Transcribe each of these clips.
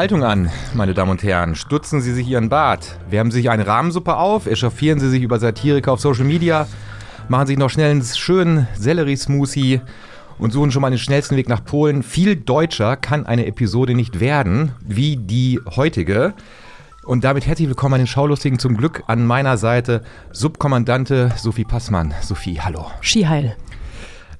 Haltung an, meine Damen und Herren. Stutzen Sie sich Ihren Bart. Wärmen Sie sich eine Rahmensuppe auf. Echauffieren Sie sich über Satiriker auf Social Media. Machen Sie sich noch schnell einen schönen Sellerie-Smoothie und suchen schon mal den schnellsten Weg nach Polen. Viel deutscher kann eine Episode nicht werden, wie die heutige. Und damit herzlich willkommen an den Schaulustigen. Zum Glück an meiner Seite Subkommandante Sophie Passmann. Sophie, hallo. Skiheil.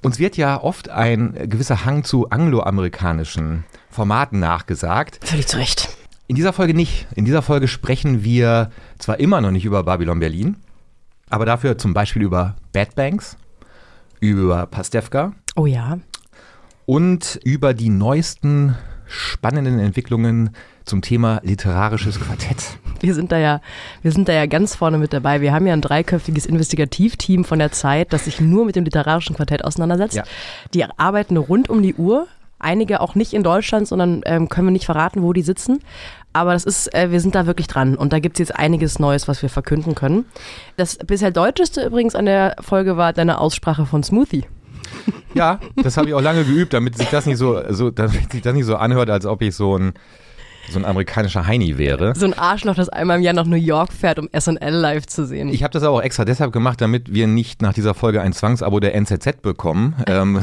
Uns wird ja oft ein gewisser Hang zu angloamerikanischen Formaten nachgesagt. Völlig zu Recht. In dieser Folge nicht. In dieser Folge sprechen wir zwar immer noch nicht über Babylon Berlin, aber dafür zum Beispiel über Bad Banks, über Pastewka. Oh ja. Und über die neuesten spannenden Entwicklungen zum Thema literarisches Quartett. Wir sind da ja, wir sind da ja ganz vorne mit dabei. Wir haben ja ein dreiköpfiges Investigativteam von der Zeit, das sich nur mit dem literarischen Quartett auseinandersetzt. Ja. Die arbeiten rund um die Uhr Einige auch nicht in Deutschland, sondern ähm, können wir nicht verraten, wo die sitzen. Aber das ist, äh, wir sind da wirklich dran. Und da gibt es jetzt einiges Neues, was wir verkünden können. Das bisher deutscheste übrigens an der Folge war deine Aussprache von Smoothie. Ja, das habe ich auch lange geübt, damit sich das nicht so, so, damit sich das nicht so anhört, als ob ich so ein so ein amerikanischer Heini wäre. So ein Arschloch, das einmal im Jahr nach New York fährt, um SNL live zu sehen. Ich habe das aber auch extra deshalb gemacht, damit wir nicht nach dieser Folge ein Zwangsabo der NZZ bekommen. ähm,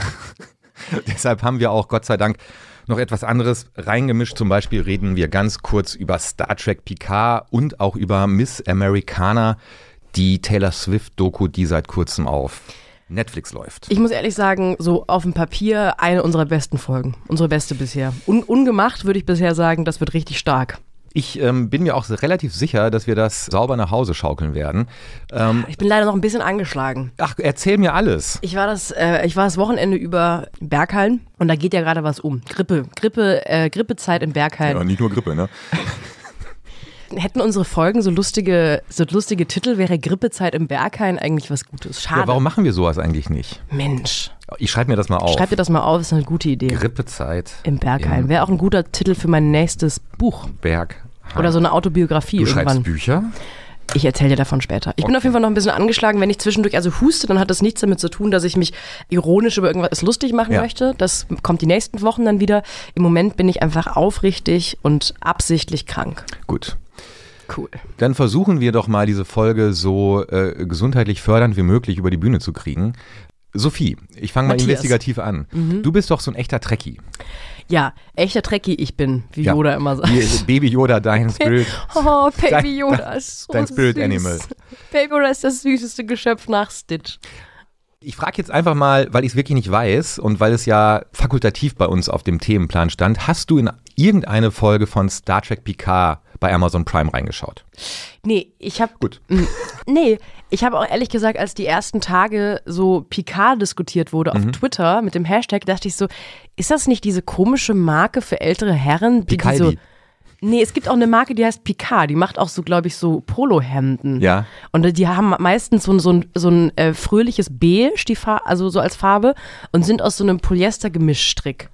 Deshalb haben wir auch Gott sei Dank noch etwas anderes reingemischt. Zum Beispiel reden wir ganz kurz über Star Trek Picard und auch über Miss Americana, die Taylor Swift-Doku, die seit kurzem auf Netflix läuft. Ich muss ehrlich sagen, so auf dem Papier eine unserer besten Folgen. Unsere beste bisher. Un ungemacht würde ich bisher sagen, das wird richtig stark. Ich ähm, bin mir auch relativ sicher, dass wir das sauber nach Hause schaukeln werden. Ähm, ich bin leider noch ein bisschen angeschlagen. Ach, erzähl mir alles. Ich war das, äh, ich war das Wochenende über Berghallen und da geht ja gerade was um. Grippe, Grippe, äh, Grippezeit in Berghallen. Ja, nicht nur Grippe, ne? Hätten unsere Folgen so lustige, so lustige Titel, wäre Grippezeit im Berghain eigentlich was Gutes. Schade. Ja, warum machen wir sowas eigentlich nicht? Mensch. Ich schreibe mir das mal auf. Schreib dir das mal auf, ist eine gute Idee. Grippezeit. Im Berghain. Wäre auch ein guter Titel für mein nächstes Buch. Berg. Oder so eine Autobiografie du irgendwann. schreibst Bücher? Ich erzähle dir davon später. Ich okay. bin auf jeden Fall noch ein bisschen angeschlagen. Wenn ich zwischendurch also huste, dann hat das nichts damit zu tun, dass ich mich ironisch über irgendwas lustig machen ja. möchte. Das kommt die nächsten Wochen dann wieder. Im Moment bin ich einfach aufrichtig und absichtlich krank. Gut. Cool. Dann versuchen wir doch mal diese Folge so äh, gesundheitlich fördernd wie möglich über die Bühne zu kriegen. Sophie, ich fange mal investigativ an. Mhm. Du bist doch so ein echter Trekkie. Ja, echter Trekkie ich bin, wie ja. Yoda immer sagt. Baby Yoda, dein Spirit. Oh, Baby Yoda ist so Dein Spirit süß. Animal. Baby Yoda ist das süßeste Geschöpf nach Stitch. Ich frage jetzt einfach mal, weil ich es wirklich nicht weiß und weil es ja fakultativ bei uns auf dem Themenplan stand, hast du in irgendeine Folge von Star Trek Picard bei Amazon Prime reingeschaut? Nee, ich habe. Gut. Nee, ich habe auch ehrlich gesagt, als die ersten Tage so Picard diskutiert wurde auf mhm. Twitter mit dem Hashtag, dachte ich so, ist das nicht diese komische Marke für ältere Herren, die, die so. Nee, es gibt auch eine Marke, die heißt Picard. Die macht auch so, glaube ich, so Polohemden. Ja. Und die haben meistens so, so ein, so ein äh, fröhliches Beige, also so als Farbe, und sind aus so einem Polyester-Gemischstrick.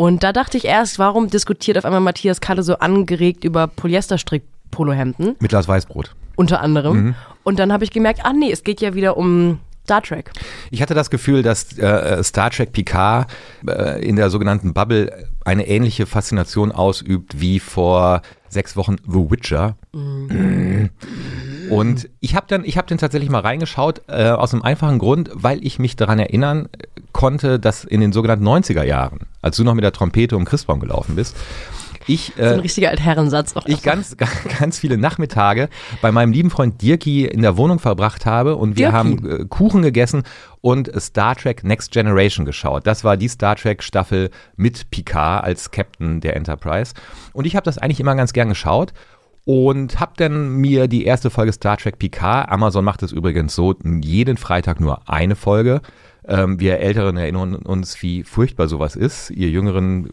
Und da dachte ich erst, warum diskutiert auf einmal Matthias Kalle so angeregt über Polyesterstrick-Polohemden? Mit Glas Weißbrot. Unter anderem. Mhm. Und dann habe ich gemerkt, ah nee, es geht ja wieder um Star Trek. Ich hatte das Gefühl, dass äh, Star Trek Picard äh, in der sogenannten Bubble eine ähnliche Faszination ausübt wie vor sechs Wochen The Witcher. Mhm. Und ich habe dann, ich habe den tatsächlich mal reingeschaut, äh, aus einem einfachen Grund, weil ich mich daran erinnern konnte, dass in den sogenannten 90er Jahren, als du noch mit der Trompete um Christbaum gelaufen bist, ich, äh, so ein richtiger Altherrensatz. Auch ich ganz, ganz viele Nachmittage bei meinem lieben Freund Dirki in der Wohnung verbracht habe und wir Dirki. haben äh, Kuchen gegessen und Star Trek Next Generation geschaut. Das war die Star Trek Staffel mit Picard als Captain der Enterprise. Und ich habe das eigentlich immer ganz gern geschaut und habe dann mir die erste Folge Star Trek Picard, Amazon macht es übrigens so, jeden Freitag nur eine Folge ähm, wir Älteren erinnern uns, wie furchtbar sowas ist. Ihr Jüngeren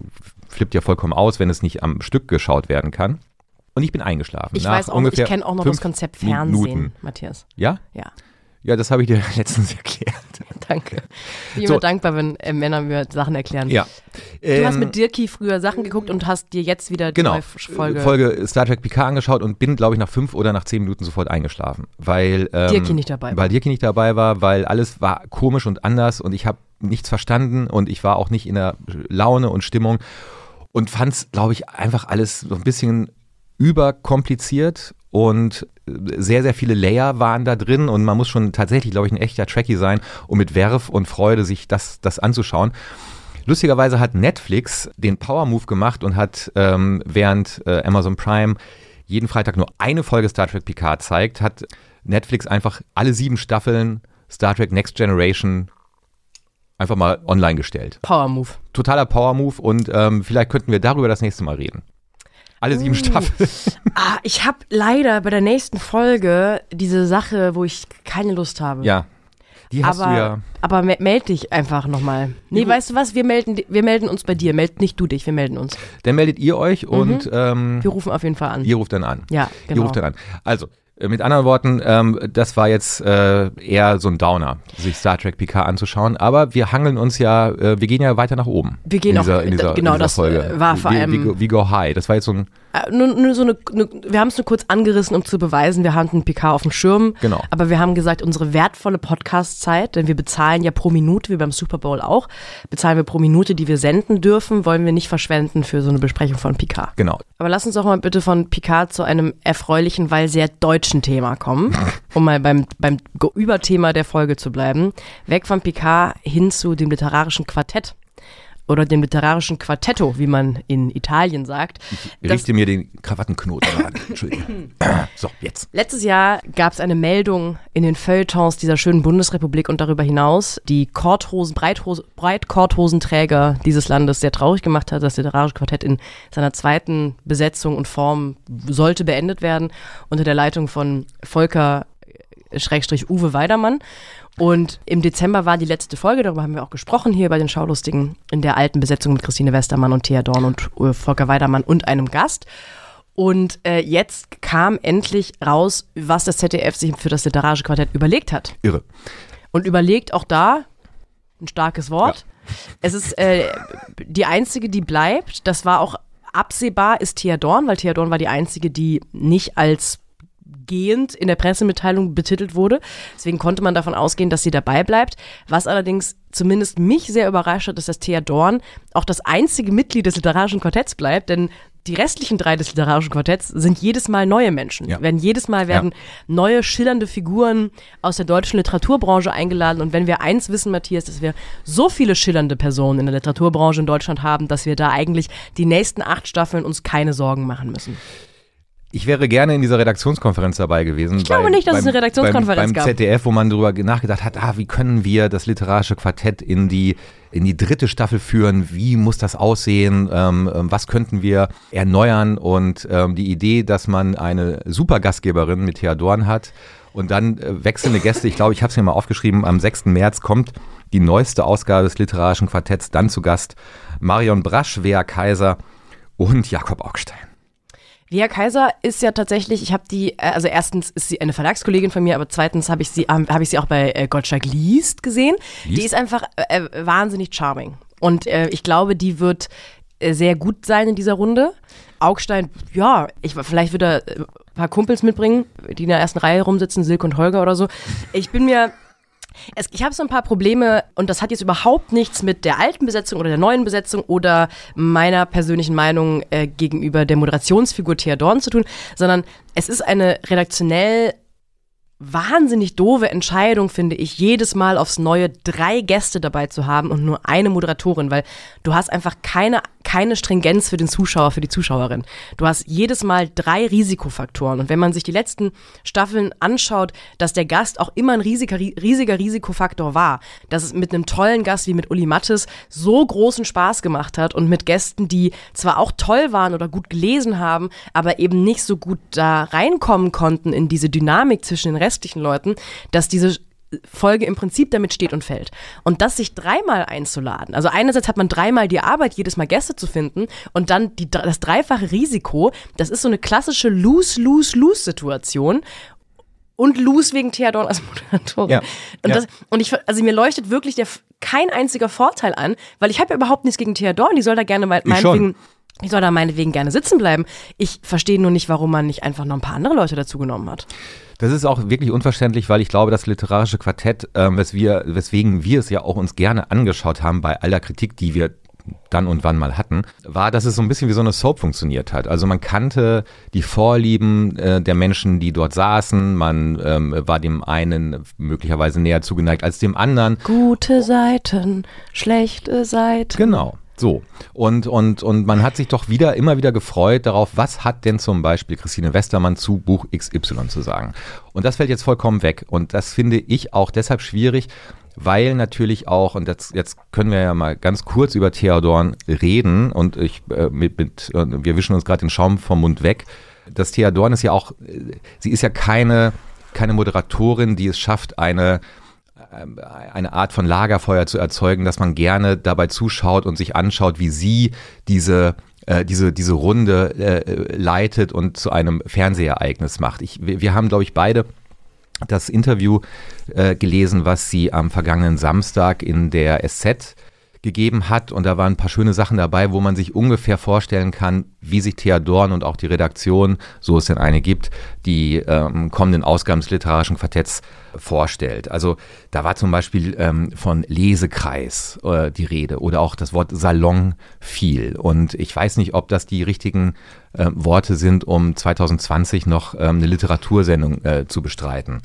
flippt ja vollkommen aus, wenn es nicht am Stück geschaut werden kann. Und ich bin eingeschlafen. Ich weiß auch, ich kenne auch noch das Konzept Fernsehen, Minuten. Matthias. Ja? Ja. Ja, das habe ich dir letztens erklärt. Danke. Ich bin so. immer dankbar, wenn äh, Männer mir Sachen erklären. Ja. Du ähm, hast mit Dirki früher Sachen geguckt und hast dir jetzt wieder die genau, neue Folge, Folge Star Trek Picard angeschaut und bin, glaube ich, nach fünf oder nach zehn Minuten sofort eingeschlafen. Weil ähm, Dirki nicht dabei war. Weil Dirki nicht dabei war, weil alles war komisch und anders und ich habe nichts verstanden und ich war auch nicht in der Laune und Stimmung. und fand es, glaube ich, einfach alles so ein bisschen überkompliziert und sehr, sehr viele Layer waren da drin und man muss schon tatsächlich, glaube ich, ein echter Tracky sein, um mit Werf und Freude sich das, das anzuschauen. Lustigerweise hat Netflix den Power Move gemacht und hat ähm, während äh, Amazon Prime jeden Freitag nur eine Folge Star Trek Picard zeigt, hat Netflix einfach alle sieben Staffeln Star Trek Next Generation einfach mal online gestellt. Power Move. Totaler Power Move und ähm, vielleicht könnten wir darüber das nächste Mal reden. Alle sieben uh. Staffeln. Ah, ich habe leider bei der nächsten Folge diese Sache, wo ich keine Lust habe. Ja, die hast aber, du ja. Aber meld dich einfach nochmal. Nee, ja, weißt du was? Wir melden, wir melden uns bei dir. Meld nicht du dich, wir melden uns. Dann meldet ihr euch und mhm. ähm, wir rufen auf jeden Fall an. Ihr ruft dann an. Ja, genau. Ihr ruft dann an. Also, mit anderen Worten, ähm, das war jetzt äh, eher so ein Downer, sich Star Trek PK anzuschauen. Aber wir hangeln uns ja, äh, wir gehen ja weiter nach oben. Wir gehen in dieser, auch, in dieser, genau, in dieser das Folge. war vor allem. We, we, go high. Das war jetzt so ein. Äh, nur, nur so eine, eine wir haben es nur kurz angerissen, um zu beweisen, wir einen PK auf dem Schirm. Genau. Aber wir haben gesagt, unsere wertvolle Podcast-Zeit, denn wir bezahlen ja pro Minute, wie beim Super Bowl auch, bezahlen wir pro Minute, die wir senden dürfen, wollen wir nicht verschwenden für so eine Besprechung von PK. Genau. Aber lass uns doch mal bitte von PK zu einem erfreulichen, weil sehr deutschen Thema kommen, um mal beim, beim Überthema der Folge zu bleiben. Weg von PK hin zu dem literarischen Quartett oder dem literarischen Quartetto, wie man in Italien sagt. Ich richte mir den Krawattenknoten an. Entschuldigung. so, jetzt. Letztes Jahr gab es eine Meldung in den Feuilletons dieser schönen Bundesrepublik und darüber hinaus, die Korthosen, Breithose, Breitkorthosenträger dieses Landes sehr traurig gemacht hat. Das literarische Quartett in seiner zweiten Besetzung und Form sollte beendet werden unter der Leitung von Volker Schrägstrich Uwe Weidermann. Und im Dezember war die letzte Folge, darüber haben wir auch gesprochen hier bei den Schaulustigen, in der alten Besetzung mit Christine Westermann und Thea Dorn und äh, Volker Weidermann und einem Gast. Und äh, jetzt kam endlich raus, was das ZDF sich für das literarische Quartett überlegt hat. Irre. Und überlegt auch da, ein starkes Wort. Ja. Es ist äh, die einzige, die bleibt. Das war auch absehbar, ist Thea Dorn, weil Thea Dorn war die einzige, die nicht als gehend in der Pressemitteilung betitelt wurde. Deswegen konnte man davon ausgehen, dass sie dabei bleibt. Was allerdings zumindest mich sehr überrascht hat, ist, dass Thea Dorn auch das einzige Mitglied des literarischen Quartetts bleibt, denn die restlichen drei des literarischen Quartetts sind jedes Mal neue Menschen. Ja. Werden jedes Mal werden ja. neue schillernde Figuren aus der deutschen Literaturbranche eingeladen. Und wenn wir eins wissen, Matthias, dass wir so viele schillernde Personen in der Literaturbranche in Deutschland haben, dass wir da eigentlich die nächsten acht Staffeln uns keine Sorgen machen müssen. Ich wäre gerne in dieser Redaktionskonferenz dabei gewesen. Ich glaube bei, nicht, dass beim, es eine Redaktionskonferenz beim, beim gab. ZDF, wo man darüber nachgedacht hat, ah, wie können wir das literarische Quartett in die, in die dritte Staffel führen? Wie muss das aussehen? Ähm, ähm was könnten wir erneuern? Und ähm, die Idee, dass man eine super Gastgeberin mit Thea Dorn hat und dann äh, wechselnde Gäste. Ich glaube, ich habe es mir mal aufgeschrieben. Am 6. März kommt die neueste Ausgabe des literarischen Quartetts. Dann zu Gast Marion Brasch, Wea Kaiser und Jakob Augstein. Via Kaiser ist ja tatsächlich, ich habe die, äh, also erstens ist sie eine Verlagskollegin von mir, aber zweitens habe ich sie, habe ich sie auch bei äh, Gottschalk Liest gesehen. Liest? Die ist einfach äh, äh, wahnsinnig charming. Und äh, ich glaube, die wird äh, sehr gut sein in dieser Runde. Augstein, ja, ich, vielleicht wird er ein paar Kumpels mitbringen, die in der ersten Reihe rumsitzen, Silke und Holger oder so. Ich bin mir es, ich habe so ein paar Probleme und das hat jetzt überhaupt nichts mit der alten Besetzung oder der neuen Besetzung oder meiner persönlichen Meinung äh, gegenüber der Moderationsfigur Thea Dorn zu tun, sondern es ist eine redaktionell wahnsinnig doofe Entscheidung, finde ich, jedes Mal aufs Neue drei Gäste dabei zu haben und nur eine Moderatorin, weil du hast einfach keine, keine Stringenz für den Zuschauer, für die Zuschauerin. Du hast jedes Mal drei Risikofaktoren. Und wenn man sich die letzten Staffeln anschaut, dass der Gast auch immer ein riesiger, riesiger Risikofaktor war, dass es mit einem tollen Gast wie mit Uli Mattes so großen Spaß gemacht hat und mit Gästen, die zwar auch toll waren oder gut gelesen haben, aber eben nicht so gut da reinkommen konnten in diese Dynamik zwischen den restlichen Leuten, dass diese Folge im Prinzip damit steht und fällt. Und das sich dreimal einzuladen. Also einerseits hat man dreimal die Arbeit, jedes Mal Gäste zu finden und dann die, das dreifache Risiko. Das ist so eine klassische Lose-Lose-Lose-Situation. Und Lose wegen Theodorn als Moderatorin. Ja, und, das, und ich, also mir leuchtet wirklich der, kein einziger Vorteil an, weil ich habe ja überhaupt nichts gegen Theodorn. Die soll da gerne meinetwegen ich soll da meinetwegen gerne sitzen bleiben. Ich verstehe nur nicht, warum man nicht einfach noch ein paar andere Leute dazu genommen hat. Das ist auch wirklich unverständlich, weil ich glaube, das literarische Quartett, ähm, wes wir, weswegen wir es ja auch uns gerne angeschaut haben bei aller Kritik, die wir dann und wann mal hatten, war, dass es so ein bisschen wie so eine Soap funktioniert hat. Also man kannte die Vorlieben äh, der Menschen, die dort saßen. Man ähm, war dem einen möglicherweise näher zugeneigt als dem anderen. Gute Seiten, schlechte Seiten. Genau. So, und, und, und man hat sich doch wieder, immer wieder gefreut darauf, was hat denn zum Beispiel Christine Westermann zu Buch XY zu sagen. Und das fällt jetzt vollkommen weg. Und das finde ich auch deshalb schwierig, weil natürlich auch, und jetzt, jetzt können wir ja mal ganz kurz über Theodorn reden und ich äh, mit, mit wir wischen uns gerade den Schaum vom Mund weg. Das Theodorn ist ja auch, äh, sie ist ja keine, keine Moderatorin, die es schafft, eine eine Art von Lagerfeuer zu erzeugen, dass man gerne dabei zuschaut und sich anschaut, wie sie diese äh, diese, diese Runde äh, leitet und zu einem Fernsehereignis macht. Ich, wir haben, glaube ich, beide das Interview äh, gelesen, was sie am vergangenen Samstag in der SZ gegeben hat. Und da waren ein paar schöne Sachen dabei, wo man sich ungefähr vorstellen kann, wie sich Thea und auch die Redaktion, so es denn eine gibt, die ähm, kommenden Ausgaben des literarischen Quartetts vorstellt. Also da war zum Beispiel ähm, von Lesekreis äh, die Rede oder auch das Wort Salon viel. Und ich weiß nicht, ob das die richtigen äh, Worte sind, um 2020 noch ähm, eine Literatursendung äh, zu bestreiten.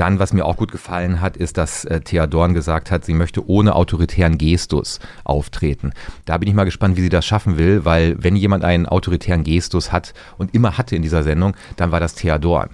Dann, was mir auch gut gefallen hat, ist, dass äh, Thea Dorn gesagt hat, sie möchte ohne autoritären Gestus auftreten. Da bin ich mal gespannt, wie sie das schaffen will, weil wenn jemand einen autoritären Gestus hat und immer hatte in dieser Sendung, dann war das Thea Dorn.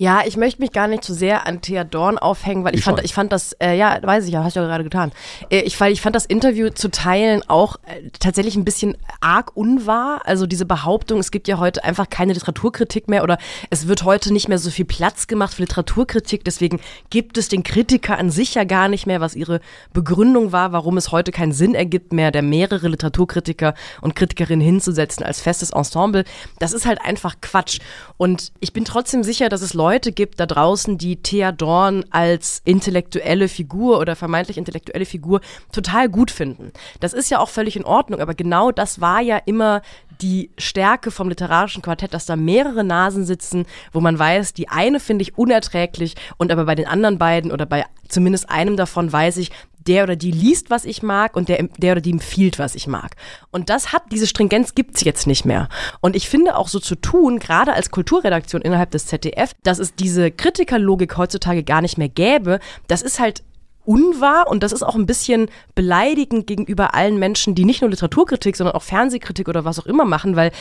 Ja, ich möchte mich gar nicht zu sehr an Thea Dorn aufhängen, weil ich, ich fand, ich fand das, äh, ja, weiß ich ja, hast du ja gerade getan. Äh, ich, weil ich fand das Interview zu teilen auch äh, tatsächlich ein bisschen arg unwahr. Also diese Behauptung, es gibt ja heute einfach keine Literaturkritik mehr oder es wird heute nicht mehr so viel Platz gemacht für Literaturkritik. Deswegen gibt es den Kritiker an sich ja gar nicht mehr, was ihre Begründung war, warum es heute keinen Sinn ergibt mehr, der mehrere Literaturkritiker und Kritikerinnen hinzusetzen als festes Ensemble. Das ist halt einfach Quatsch. Und ich bin trotzdem sicher, dass es Leute Leute gibt da draußen, die Thea Dorn als intellektuelle Figur oder vermeintlich intellektuelle Figur total gut finden. Das ist ja auch völlig in Ordnung, aber genau das war ja immer die Stärke vom literarischen Quartett, dass da mehrere Nasen sitzen, wo man weiß, die eine finde ich unerträglich und aber bei den anderen beiden oder bei zumindest einem davon weiß ich, der oder die liest, was ich mag und der, der oder die empfiehlt, was ich mag. Und das hat, diese Stringenz gibt's jetzt nicht mehr. Und ich finde auch so zu tun, gerade als Kulturredaktion innerhalb des ZDF, dass es diese Kritikerlogik heutzutage gar nicht mehr gäbe, das ist halt unwahr und das ist auch ein bisschen beleidigend gegenüber allen Menschen, die nicht nur Literaturkritik, sondern auch Fernsehkritik oder was auch immer machen, weil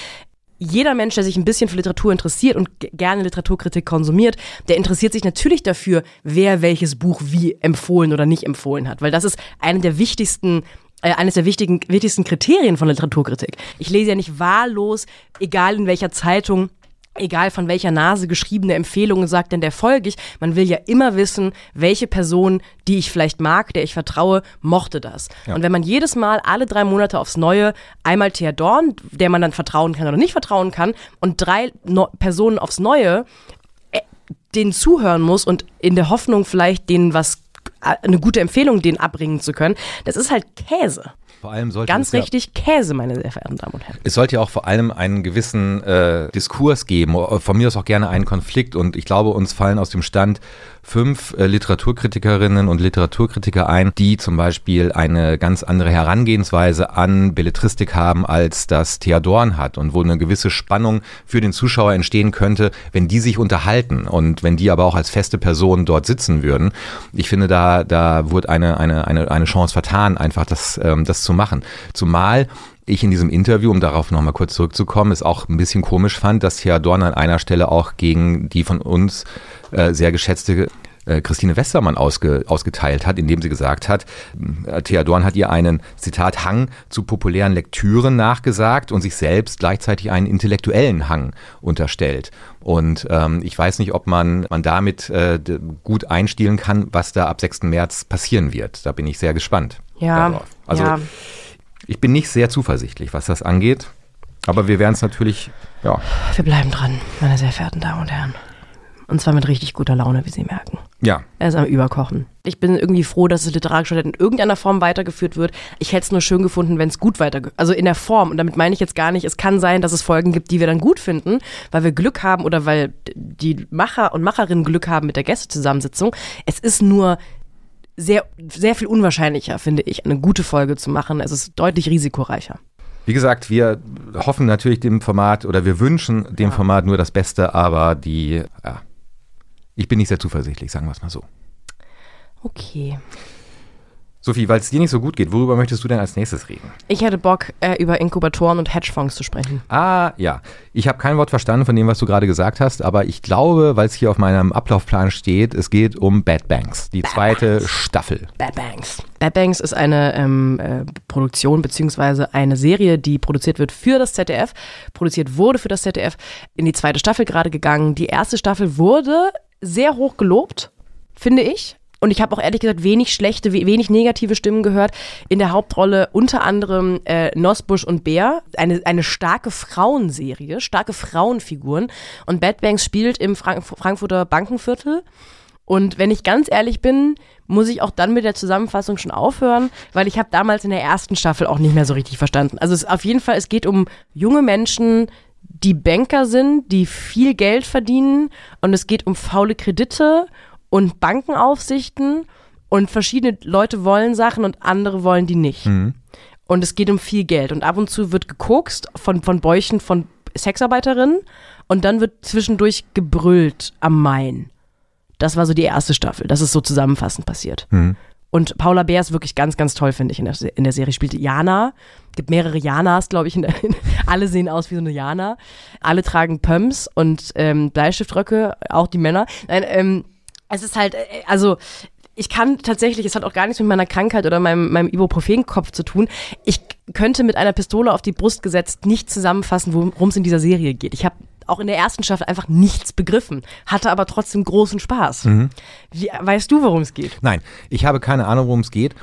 jeder Mensch, der sich ein bisschen für Literatur interessiert und gerne Literaturkritik konsumiert, der interessiert sich natürlich dafür, wer welches Buch wie empfohlen oder nicht empfohlen hat, weil das ist eine der wichtigsten äh, eines der wichtigen, wichtigsten Kriterien von Literaturkritik. Ich lese ja nicht wahllos, egal in welcher Zeitung, egal von welcher Nase geschriebene Empfehlungen sagt denn der folge ich. Man will ja immer wissen, welche Person, die ich vielleicht mag, der ich vertraue, mochte das. Ja. Und wenn man jedes Mal alle drei Monate aufs Neue einmal Thea Dorn, der man dann vertrauen kann oder nicht vertrauen kann, und drei no Personen aufs Neue, äh, denen zuhören muss und in der Hoffnung vielleicht denen was äh, eine gute Empfehlung denen abbringen zu können, das ist halt Käse. Vor allem sollte Ganz richtig ja, Käse, meine sehr verehrten Damen und Herren. Es sollte ja auch vor allem einen gewissen äh, Diskurs geben, von mir aus auch gerne einen Konflikt. Und ich glaube, uns fallen aus dem Stand fünf äh, Literaturkritikerinnen und Literaturkritiker ein, die zum Beispiel eine ganz andere Herangehensweise an Belletristik haben, als das Theodorn hat und wo eine gewisse Spannung für den Zuschauer entstehen könnte, wenn die sich unterhalten und wenn die aber auch als feste Person dort sitzen würden. Ich finde, da, da wurde eine, eine, eine, eine Chance vertan, einfach das, ähm, das zu machen. Zumal ich in diesem Interview, um darauf nochmal kurz zurückzukommen, es auch ein bisschen komisch fand, dass Thea Dorn an einer Stelle auch gegen die von uns äh, sehr geschätzte äh, Christine Westermann ausge, ausgeteilt hat, indem sie gesagt hat, äh, Thea Dorn hat ihr einen, Zitat, Hang zu populären Lektüren nachgesagt und sich selbst gleichzeitig einen intellektuellen Hang unterstellt. Und ähm, ich weiß nicht, ob man, man damit äh, gut einstielen kann, was da ab 6. März passieren wird. Da bin ich sehr gespannt. Ja. Darauf. Also ja. Ich bin nicht sehr zuversichtlich, was das angeht. Aber wir werden es natürlich, ja. Wir bleiben dran, meine sehr verehrten Damen und Herren. Und zwar mit richtig guter Laune, wie Sie merken. Ja. Er ist am Überkochen. Ich bin irgendwie froh, dass das literarische in irgendeiner Form weitergeführt wird. Ich hätte es nur schön gefunden, wenn es gut weitergeführt Also in der Form. Und damit meine ich jetzt gar nicht, es kann sein, dass es Folgen gibt, die wir dann gut finden, weil wir Glück haben oder weil die Macher und Macherinnen Glück haben mit der Gästezusammensitzung. Es ist nur sehr, sehr viel unwahrscheinlicher, finde ich, eine gute Folge zu machen. Es ist deutlich risikoreicher. Wie gesagt, wir hoffen natürlich dem Format oder wir wünschen dem ja. Format nur das Beste, aber die, ja, ich bin nicht sehr zuversichtlich, sagen wir es mal so. Okay. Sophie, weil es dir nicht so gut geht, worüber möchtest du denn als nächstes reden? Ich hätte Bock, äh, über Inkubatoren und Hedgefonds zu sprechen. Ah, ja. Ich habe kein Wort verstanden von dem, was du gerade gesagt hast, aber ich glaube, weil es hier auf meinem Ablaufplan steht, es geht um Bad Banks, die Bad zweite Banks. Staffel. Bad Banks. Bad Banks ist eine ähm, äh, Produktion beziehungsweise eine Serie, die produziert wird für das ZDF, produziert wurde für das ZDF, in die zweite Staffel gerade gegangen. Die erste Staffel wurde sehr hoch gelobt, finde ich. Und ich habe auch ehrlich gesagt wenig schlechte, wenig negative Stimmen gehört. In der Hauptrolle unter anderem äh, Nosbusch und Bär. Eine, eine starke Frauenserie, starke Frauenfiguren. Und Bad Banks spielt im Frank Frankfurter Bankenviertel. Und wenn ich ganz ehrlich bin, muss ich auch dann mit der Zusammenfassung schon aufhören, weil ich habe damals in der ersten Staffel auch nicht mehr so richtig verstanden. Also es, auf jeden Fall, es geht um junge Menschen, die Banker sind, die viel Geld verdienen und es geht um faule Kredite und Bankenaufsichten und verschiedene Leute wollen Sachen und andere wollen die nicht. Mhm. Und es geht um viel Geld und ab und zu wird gekokst von, von Bäuchen von Sexarbeiterinnen und dann wird zwischendurch gebrüllt am Main. Das war so die erste Staffel. Das ist so zusammenfassend passiert. Mhm. Und Paula Bär ist wirklich ganz, ganz toll, finde ich, in der, in der Serie. Spielt Jana. Gibt mehrere Janas, glaube ich. In der, alle sehen aus wie so eine Jana. Alle tragen Pumps und ähm, Bleistiftröcke, auch die Männer. Nein, ähm, es ist halt, äh, also ich kann tatsächlich, es hat auch gar nichts mit meiner Krankheit oder meinem, meinem Ibuprofen-Kopf zu tun. Ich könnte mit einer Pistole auf die Brust gesetzt nicht zusammenfassen, worum es in dieser Serie geht. Ich habe auch in der ersten Staffel einfach nichts begriffen, hatte aber trotzdem großen Spaß. Mhm. Wie, weißt du, worum es geht? Nein, ich habe keine Ahnung, worum es geht.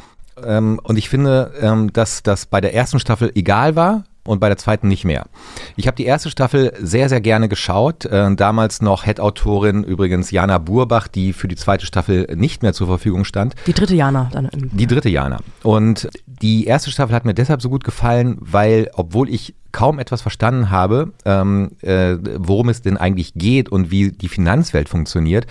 Ähm, und ich finde, ähm, dass das bei der ersten Staffel egal war, und bei der zweiten nicht mehr. Ich habe die erste Staffel sehr, sehr gerne geschaut. Äh, damals noch Head-Autorin übrigens Jana Burbach, die für die zweite Staffel nicht mehr zur Verfügung stand. Die dritte Jana dann. Die dritte Jana. Und die erste Staffel hat mir deshalb so gut gefallen, weil, obwohl ich kaum etwas verstanden habe, ähm, äh, worum es denn eigentlich geht und wie die Finanzwelt funktioniert,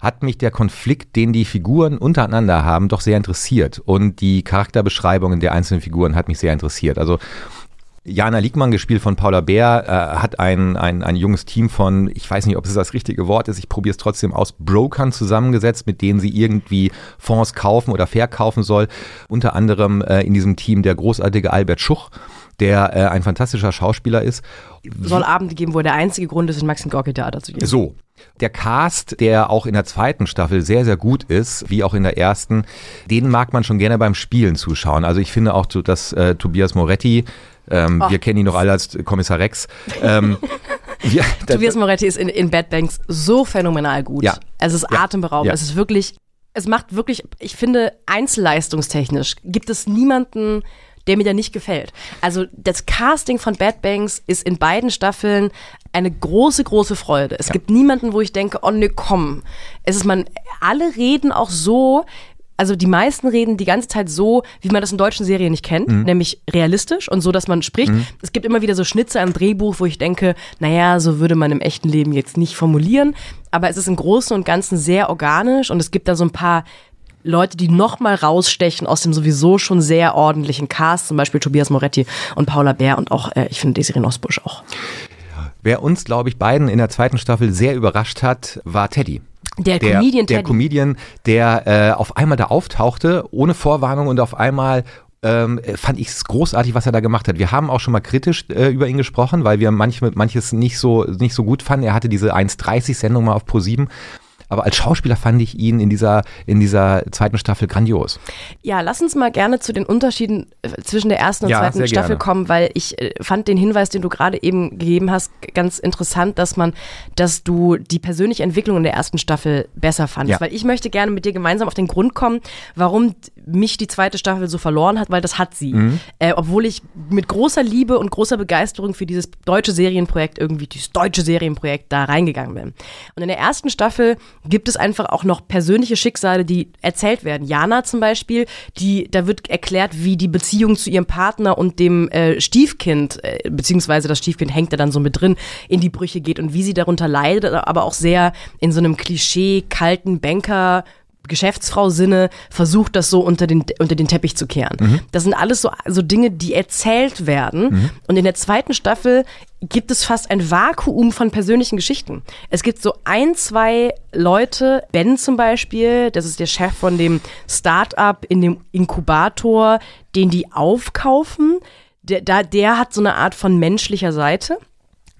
hat mich der Konflikt, den die Figuren untereinander haben, doch sehr interessiert. Und die Charakterbeschreibungen der einzelnen Figuren hat mich sehr interessiert. Also Jana Liegmann, gespielt von Paula Bär, äh, hat ein, ein, ein junges Team von, ich weiß nicht, ob es das richtige Wort ist, ich probiere es trotzdem aus, Brokern zusammengesetzt, mit denen sie irgendwie Fonds kaufen oder verkaufen soll. Unter anderem äh, in diesem Team der großartige Albert Schuch, der äh, ein fantastischer Schauspieler ist. Soll Abende geben, wo der einzige Grund ist, in Maxim Gorki Theater zu gehen. So. Der Cast, der auch in der zweiten Staffel sehr, sehr gut ist, wie auch in der ersten, den mag man schon gerne beim Spielen zuschauen. Also ich finde auch, dass äh, Tobias Moretti ähm, oh. Wir kennen ihn noch alle als Kommissar Rex. Ähm, ja, Tobias Moretti ist in, in Bad Banks so phänomenal gut. Ja. Es ist ja. atemberaubend. Ja. Es ist wirklich, es macht wirklich, ich finde, einzelleistungstechnisch gibt es niemanden, der mir da nicht gefällt. Also das Casting von Bad Banks ist in beiden Staffeln eine große, große Freude. Es ja. gibt niemanden, wo ich denke, oh ne, komm. Es ist man, alle reden auch so, also die meisten reden die ganze Zeit so, wie man das in deutschen Serien nicht kennt, mhm. nämlich realistisch und so, dass man spricht. Mhm. Es gibt immer wieder so Schnitze am Drehbuch, wo ich denke, naja, so würde man im echten Leben jetzt nicht formulieren, aber es ist im Großen und Ganzen sehr organisch und es gibt da so ein paar Leute, die nochmal rausstechen aus dem sowieso schon sehr ordentlichen Cast, zum Beispiel Tobias Moretti und Paula Bär und auch, äh, ich finde, Desiree Nosbusch auch. Wer uns, glaube ich, beiden in der zweiten Staffel sehr überrascht hat, war Teddy. Der, der Comedian, der Comedian, der äh, auf einmal da auftauchte, ohne Vorwarnung und auf einmal ähm, fand ich es großartig, was er da gemacht hat. Wir haben auch schon mal kritisch äh, über ihn gesprochen, weil wir manch, manches nicht so, nicht so gut fanden. Er hatte diese 1,30-Sendung mal auf Pro7 aber als Schauspieler fand ich ihn in dieser, in dieser zweiten Staffel grandios. Ja, lass uns mal gerne zu den Unterschieden äh, zwischen der ersten und ja, zweiten Staffel gerne. kommen, weil ich äh, fand den Hinweis, den du gerade eben gegeben hast, ganz interessant, dass man, dass du die persönliche Entwicklung in der ersten Staffel besser fandest. Ja. Weil ich möchte gerne mit dir gemeinsam auf den Grund kommen, warum mich die zweite Staffel so verloren hat, weil das hat sie. Mhm. Äh, obwohl ich mit großer Liebe und großer Begeisterung für dieses deutsche Serienprojekt, irgendwie dieses deutsche Serienprojekt da reingegangen bin. Und in der ersten Staffel gibt es einfach auch noch persönliche Schicksale, die erzählt werden. Jana zum Beispiel, die, da wird erklärt, wie die Beziehung zu ihrem Partner und dem äh, Stiefkind, äh, beziehungsweise das Stiefkind hängt da dann so mit drin, in die Brüche geht und wie sie darunter leidet, aber auch sehr in so einem Klischee kalten Banker Geschäftsfrau-Sinne versucht, das so unter den, unter den Teppich zu kehren. Mhm. Das sind alles so, so Dinge, die erzählt werden. Mhm. Und in der zweiten Staffel gibt es fast ein Vakuum von persönlichen Geschichten. Es gibt so ein, zwei Leute, Ben zum Beispiel, das ist der Chef von dem Start-up in dem Inkubator, den die aufkaufen. Der, der, der hat so eine Art von menschlicher Seite.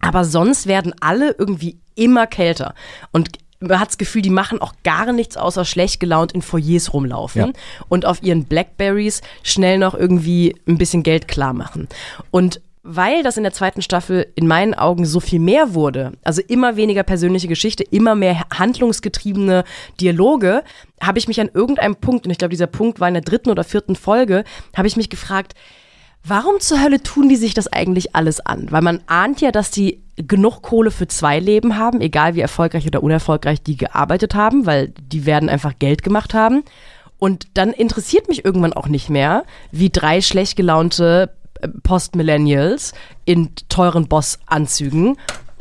Aber sonst werden alle irgendwie immer kälter. Und man hat das Gefühl, die machen auch gar nichts außer schlecht gelaunt in Foyers rumlaufen ja. und auf ihren Blackberries schnell noch irgendwie ein bisschen Geld klar machen. Und weil das in der zweiten Staffel in meinen Augen so viel mehr wurde, also immer weniger persönliche Geschichte, immer mehr handlungsgetriebene Dialoge, habe ich mich an irgendeinem Punkt, und ich glaube, dieser Punkt war in der dritten oder vierten Folge, habe ich mich gefragt, warum zur Hölle tun die sich das eigentlich alles an? Weil man ahnt ja, dass die genug Kohle für zwei Leben haben, egal wie erfolgreich oder unerfolgreich die gearbeitet haben, weil die werden einfach Geld gemacht haben. Und dann interessiert mich irgendwann auch nicht mehr, wie drei schlecht gelaunte äh, Post-Millennials in teuren Boss-Anzügen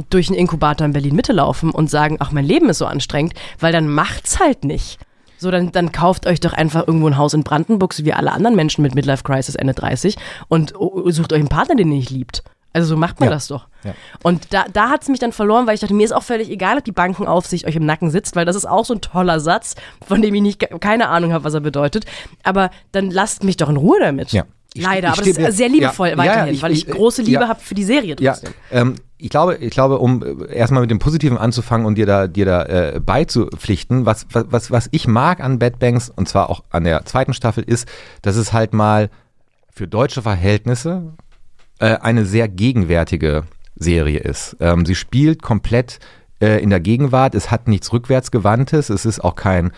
durch einen Inkubator in Berlin-Mitte laufen und sagen, ach, mein Leben ist so anstrengend, weil dann macht's halt nicht. So, dann, dann kauft euch doch einfach irgendwo ein Haus in Brandenburg, so wie alle anderen Menschen mit Midlife Crisis Ende 30 und sucht euch einen Partner, den ihr nicht liebt. Also so macht man ja. das doch. Ja. Und da, da hat es mich dann verloren, weil ich dachte, mir ist auch völlig egal, ob die Bankenaufsicht euch im Nacken sitzt, weil das ist auch so ein toller Satz, von dem ich nicht, keine Ahnung habe, was er bedeutet. Aber dann lasst mich doch in Ruhe damit. Ja. Ich, Leider, ich, aber das ist sehr liebevoll ja, weiterhin, ich, weil ich große Liebe ja, habe für die Serie trotzdem. Ja, ähm, ich glaube, ich glaube, um äh, erstmal mit dem Positiven anzufangen und dir da, dir da äh, beizupflichten, was, was, was ich mag an Bad Banks, und zwar auch an der zweiten Staffel, ist, dass es halt mal für deutsche Verhältnisse, äh, eine sehr gegenwärtige Serie ist. Ähm, sie spielt komplett äh, in der Gegenwart. Es hat nichts rückwärtsgewandtes. Es ist auch kein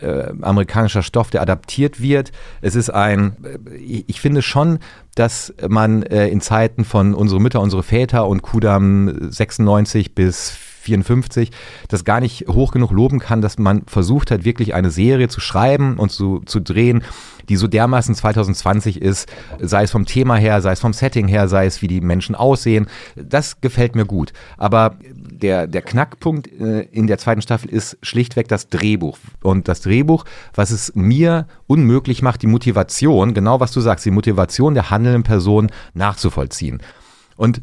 äh, amerikanischer Stoff, der adaptiert wird. Es ist ein, äh, ich finde schon, dass man äh, in Zeiten von unsere Mütter, unsere Väter und Kudam 96 bis 54 das gar nicht hoch genug loben kann, dass man versucht hat, wirklich eine Serie zu schreiben und zu, zu drehen, die so dermaßen 2020 ist, sei es vom Thema her, sei es vom Setting her, sei es wie die Menschen aussehen. Das gefällt mir gut. Aber der, der Knackpunkt in der zweiten Staffel ist schlichtweg das Drehbuch. Und das Drehbuch, was es mir unmöglich macht, die Motivation, genau was du sagst, die Motivation der handelnden Person nachzuvollziehen. Und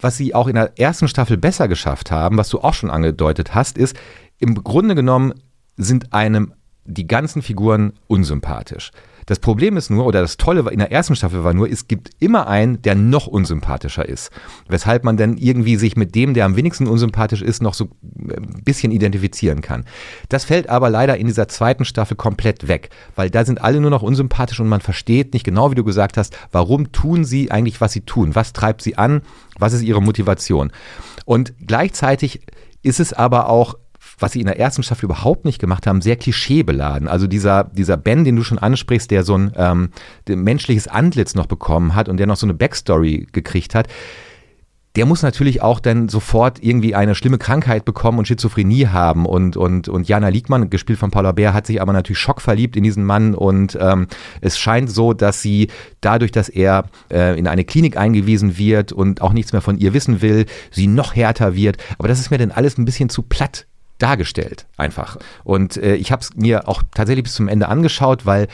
was sie auch in der ersten Staffel besser geschafft haben, was du auch schon angedeutet hast, ist, im Grunde genommen sind einem die ganzen Figuren unsympathisch. Das Problem ist nur, oder das Tolle in der ersten Staffel war nur, es gibt immer einen, der noch unsympathischer ist. Weshalb man dann irgendwie sich mit dem, der am wenigsten unsympathisch ist, noch so ein äh, bisschen identifizieren kann. Das fällt aber leider in dieser zweiten Staffel komplett weg, weil da sind alle nur noch unsympathisch und man versteht nicht genau, wie du gesagt hast, warum tun sie eigentlich, was sie tun? Was treibt sie an? Was ist ihre Motivation? Und gleichzeitig ist es aber auch was sie in der ersten Staffel überhaupt nicht gemacht haben, sehr klischeebeladen. Also dieser, dieser Ben, den du schon ansprichst, der so ein ähm, menschliches Antlitz noch bekommen hat und der noch so eine Backstory gekriegt hat, der muss natürlich auch dann sofort irgendwie eine schlimme Krankheit bekommen und Schizophrenie haben. Und, und, und Jana Liegmann, gespielt von Paula Bär, hat sich aber natürlich schockverliebt in diesen Mann. Und ähm, es scheint so, dass sie dadurch, dass er äh, in eine Klinik eingewiesen wird und auch nichts mehr von ihr wissen will, sie noch härter wird. Aber das ist mir dann alles ein bisschen zu platt dargestellt, einfach. Und äh, ich habe es mir auch tatsächlich bis zum Ende angeschaut, weil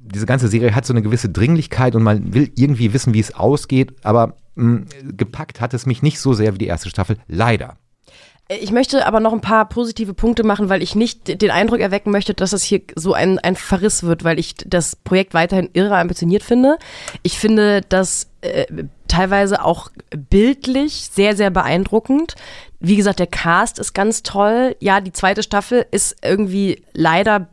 diese ganze Serie hat so eine gewisse Dringlichkeit und man will irgendwie wissen, wie es ausgeht, aber mh, gepackt hat es mich nicht so sehr wie die erste Staffel, leider. Ich möchte aber noch ein paar positive Punkte machen, weil ich nicht den Eindruck erwecken möchte, dass es hier so ein, ein Verriss wird, weil ich das Projekt weiterhin irre ambitioniert finde. Ich finde das äh, teilweise auch bildlich sehr, sehr beeindruckend. Wie gesagt, der Cast ist ganz toll. Ja, die zweite Staffel ist irgendwie leider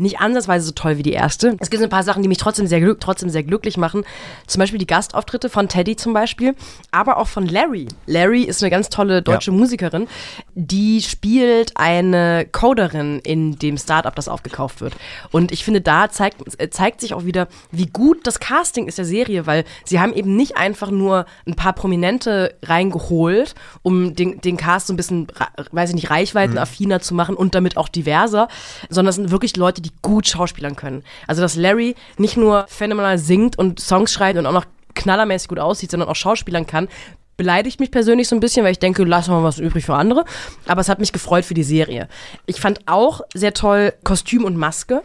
nicht ansatzweise so toll wie die erste. Es gibt ein paar Sachen, die mich trotzdem sehr, glück, trotzdem sehr glücklich machen. Zum Beispiel die Gastauftritte von Teddy zum Beispiel, aber auch von Larry. Larry ist eine ganz tolle deutsche ja. Musikerin, die spielt eine Coderin in dem Startup, das aufgekauft wird. Und ich finde, da zeigt, zeigt sich auch wieder, wie gut das Casting ist der Serie, weil sie haben eben nicht einfach nur ein paar Prominente reingeholt, um den, den Cast so ein bisschen, weiß ich nicht, reichweitenaffiner mhm. zu machen und damit auch diverser, sondern es sind wirklich Leute, die die gut schauspielern können. Also, dass Larry nicht nur phänomenal singt und Songs schreibt und auch noch knallermäßig gut aussieht, sondern auch schauspielern kann, beleidigt mich persönlich so ein bisschen, weil ich denke, lass mal was übrig für andere. Aber es hat mich gefreut für die Serie. Ich fand auch sehr toll Kostüm und Maske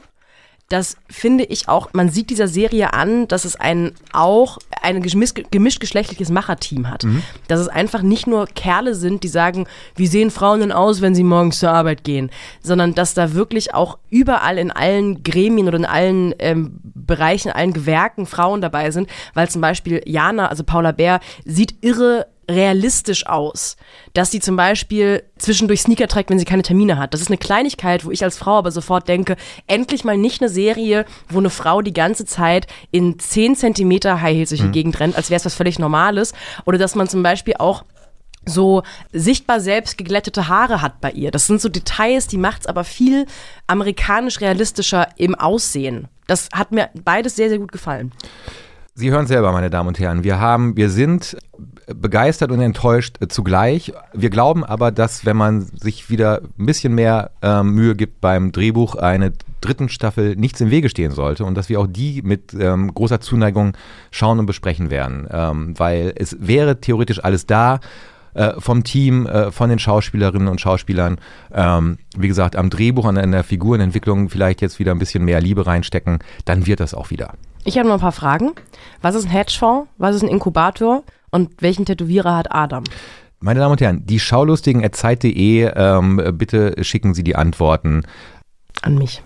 das finde ich auch, man sieht dieser Serie an, dass es ein auch ein gemischtgeschlechtliches Macherteam hat. Mhm. Dass es einfach nicht nur Kerle sind, die sagen, wie sehen Frauen denn aus, wenn sie morgens zur Arbeit gehen, sondern dass da wirklich auch überall in allen Gremien oder in allen ähm, Bereichen, allen Gewerken Frauen dabei sind, weil zum Beispiel Jana, also Paula Bär, sieht irre realistisch aus, dass sie zum Beispiel zwischendurch Sneaker trägt, wenn sie keine Termine hat. Das ist eine Kleinigkeit, wo ich als Frau aber sofort denke, endlich mal nicht eine Serie, wo eine Frau die ganze Zeit in 10 Zentimeter High Heels durch die mhm. Gegend rennt, als wäre es was völlig Normales. Oder dass man zum Beispiel auch so sichtbar selbst geglättete Haare hat bei ihr. Das sind so Details, die macht es aber viel amerikanisch realistischer im Aussehen. Das hat mir beides sehr, sehr gut gefallen. Sie hören selber, meine Damen und Herren. Wir haben, wir sind begeistert und enttäuscht zugleich. Wir glauben aber, dass wenn man sich wieder ein bisschen mehr äh, Mühe gibt beim Drehbuch, eine dritten Staffel nichts im Wege stehen sollte und dass wir auch die mit ähm, großer Zuneigung schauen und besprechen werden, ähm, weil es wäre theoretisch alles da äh, vom Team, äh, von den Schauspielerinnen und Schauspielern, ähm, wie gesagt, am Drehbuch, an, an der Figurenentwicklung vielleicht jetzt wieder ein bisschen mehr Liebe reinstecken, dann wird das auch wieder. Ich habe noch ein paar Fragen. Was ist ein Hedgefonds? Was ist ein Inkubator? Und welchen Tätowierer hat Adam? Meine Damen und Herren, die Schaulustigen at Zeit.de, ähm, bitte schicken Sie die Antworten. An mich.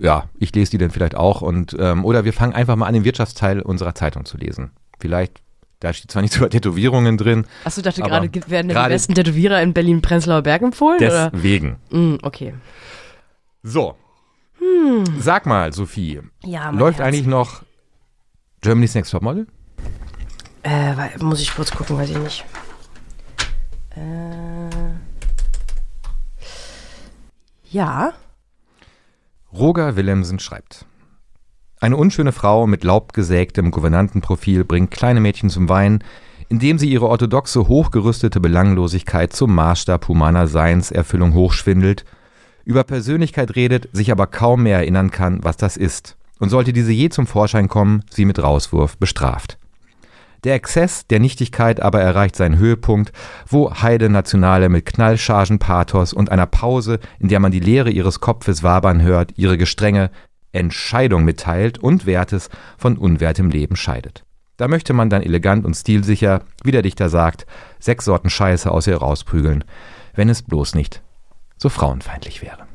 Ja, ich lese die dann vielleicht auch. Und, ähm, oder wir fangen einfach mal an, den Wirtschaftsteil unserer Zeitung zu lesen. Vielleicht da steht zwar nicht sogar Tätowierungen drin. Achso, dachte gerade, werden die besten Tätowierer in Berlin-Prenzlauer Berg empfohlen? Deswegen. Mm, okay. So, hm. Sag mal, Sophie, ja, läuft Herz. eigentlich noch Germany's Next Top Model? Äh, muss ich kurz gucken, weiß ich nicht. Äh, ja. Roger Willemsen schreibt. Eine unschöne Frau mit laubgesägtem Gouvernantenprofil bringt kleine Mädchen zum Weinen, indem sie ihre orthodoxe, hochgerüstete Belanglosigkeit zum Maßstab humaner Seinserfüllung hochschwindelt – über Persönlichkeit redet, sich aber kaum mehr erinnern kann, was das ist, und sollte diese je zum Vorschein kommen, sie mit Rauswurf bestraft. Der Exzess der Nichtigkeit aber erreicht seinen Höhepunkt, wo Heide Nationale mit Knallchargen Pathos und einer Pause, in der man die Leere ihres Kopfes wabern hört, ihre gestrenge Entscheidung mitteilt und Wertes von unwertem Leben scheidet. Da möchte man dann elegant und stilsicher, wie der Dichter sagt, sechs Sorten Scheiße aus ihr rausprügeln, wenn es bloß nicht so frauenfeindlich wäre.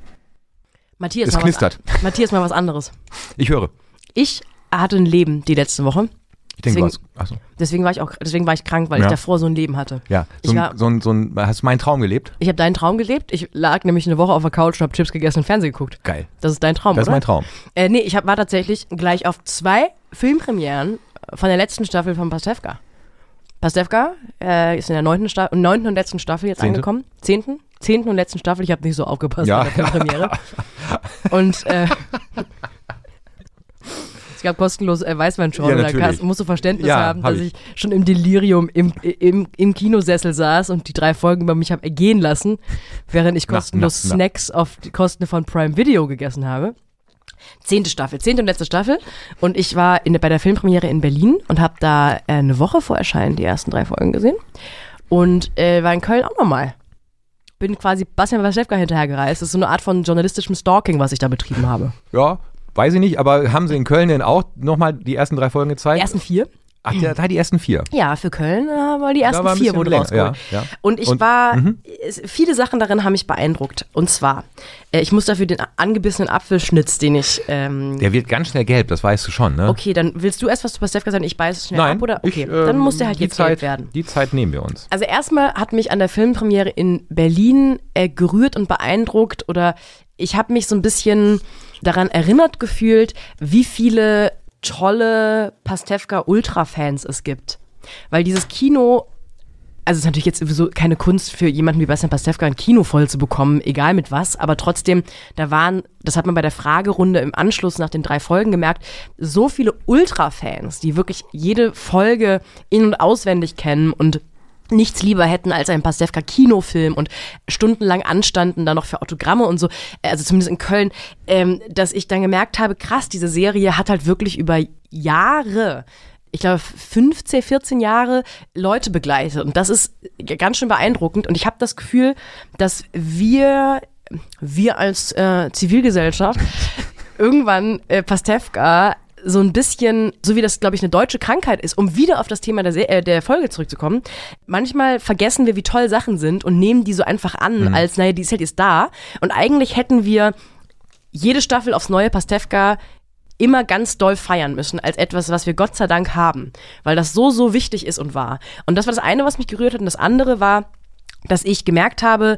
Matthias, es knistert. Was, Matthias, mal was anderes. Ich höre. Ich hatte ein Leben die letzte Woche. Ich denke, deswegen, achso. deswegen war ich auch, deswegen war ich krank, weil ja. ich davor so ein Leben hatte. Ja, so, war, so, ein, so ein, hast du meinen Traum gelebt? Ich habe deinen Traum gelebt. Ich lag nämlich eine Woche auf der Couch und habe Chips gegessen und Fernsehen geguckt. Geil. Das ist dein Traum, Das oder? ist mein Traum. Äh, nee, ich hab, war tatsächlich gleich auf zwei Filmpremieren von der letzten Staffel von Pastewka. Pastewka äh, ist in der neunten, neunten und letzten Staffel jetzt Zehnte? angekommen. Zehnten? zehnten und letzten Staffel. Ich habe nicht so aufgepasst ja. bei der Premiere. und äh, gab kostenlos äh, Weißweinschorle. Ja, da musst du Verständnis ja, haben, hab dass ich. ich. schon im Delirium im, im, im Kinosessel saß und die drei Folgen über mich habe ergehen lassen, während ich kostenlos na, na, na. Snacks auf die Kosten von Prime Video gegessen habe. Zehnte Staffel, zehnte und letzte Staffel. Und ich war in, bei der Filmpremiere in Berlin und habe da äh, eine Woche vor Erscheinen die ersten drei Folgen gesehen. Und äh, war in Köln auch nochmal bin quasi Bastian Waschewka hinterhergereist. Das ist so eine Art von journalistischem Stalking, was ich da betrieben habe. Ja, weiß ich nicht, aber haben sie in Köln denn auch nochmal die ersten drei Folgen gezeigt? Die ersten vier. Ach, der, da die ersten vier. Ja, für Köln äh, war die ersten war vier wurde rausgeholt. Ja, ja. Und ich und, war, -hmm. viele Sachen darin haben mich beeindruckt. Und zwar, äh, ich muss dafür den angebissenen Apfelschnitz, den ich. Ähm, der wird ganz schnell gelb, das weißt du schon, ne? Okay, dann willst du erst was zu Pastewka sagen, ich beiße es schnell Nein, ab, oder? Okay, ich, dann muss der halt jetzt Zeit, gelb werden. Die Zeit nehmen wir uns. Also erstmal hat mich an der Filmpremiere in Berlin äh, gerührt und beeindruckt oder ich habe mich so ein bisschen daran erinnert gefühlt, wie viele tolle Pastewka-Ultra-Fans es gibt. Weil dieses Kino also es ist natürlich jetzt sowieso keine Kunst für jemanden wie Bastian Pastewka ein Kino voll zu bekommen, egal mit was, aber trotzdem, da waren, das hat man bei der Fragerunde im Anschluss nach den drei Folgen gemerkt, so viele Ultra-Fans, die wirklich jede Folge in- und auswendig kennen und nichts lieber hätten als ein Pastewka Kinofilm und stundenlang anstanden da noch für Autogramme und so, also zumindest in Köln, ähm, dass ich dann gemerkt habe, krass, diese Serie hat halt wirklich über Jahre ich glaube, 15, 14 Jahre Leute begleitet. Und das ist ganz schön beeindruckend. Und ich habe das Gefühl, dass wir, wir als äh, Zivilgesellschaft irgendwann äh, Pastewka so ein bisschen, so wie das, glaube ich, eine deutsche Krankheit ist, um wieder auf das Thema der, äh, der Folge zurückzukommen. Manchmal vergessen wir, wie toll Sachen sind und nehmen die so einfach an, mhm. als, naja, die ist halt jetzt da. Und eigentlich hätten wir jede Staffel aufs neue Pastewka immer ganz doll feiern müssen als etwas, was wir Gott sei Dank haben, weil das so, so wichtig ist und war. Und das war das eine, was mich gerührt hat. Und das andere war, dass ich gemerkt habe,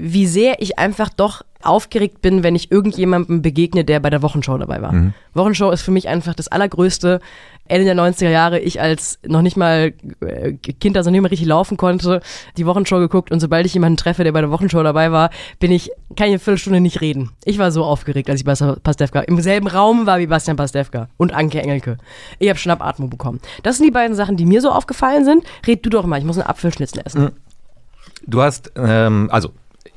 wie sehr ich einfach doch aufgeregt bin, wenn ich irgendjemandem begegne, der bei der Wochenshow dabei war. Mhm. Wochenshow ist für mich einfach das Allergrößte. Ende der 90er Jahre, ich als noch nicht mal äh, Kind, also nicht mehr richtig laufen konnte, die Wochenshow geguckt und sobald ich jemanden treffe, der bei der Wochenshow dabei war, bin ich, kann ich eine Viertelstunde nicht reden. Ich war so aufgeregt, als ich bei Pastewka im selben Raum war wie Bastian Pastewka und Anke Engelke. Ich habe Schnappatmung bekommen. Das sind die beiden Sachen, die mir so aufgefallen sind. Red du doch mal, ich muss einen Apfelschnitzel essen. Mhm. Du hast, ähm, also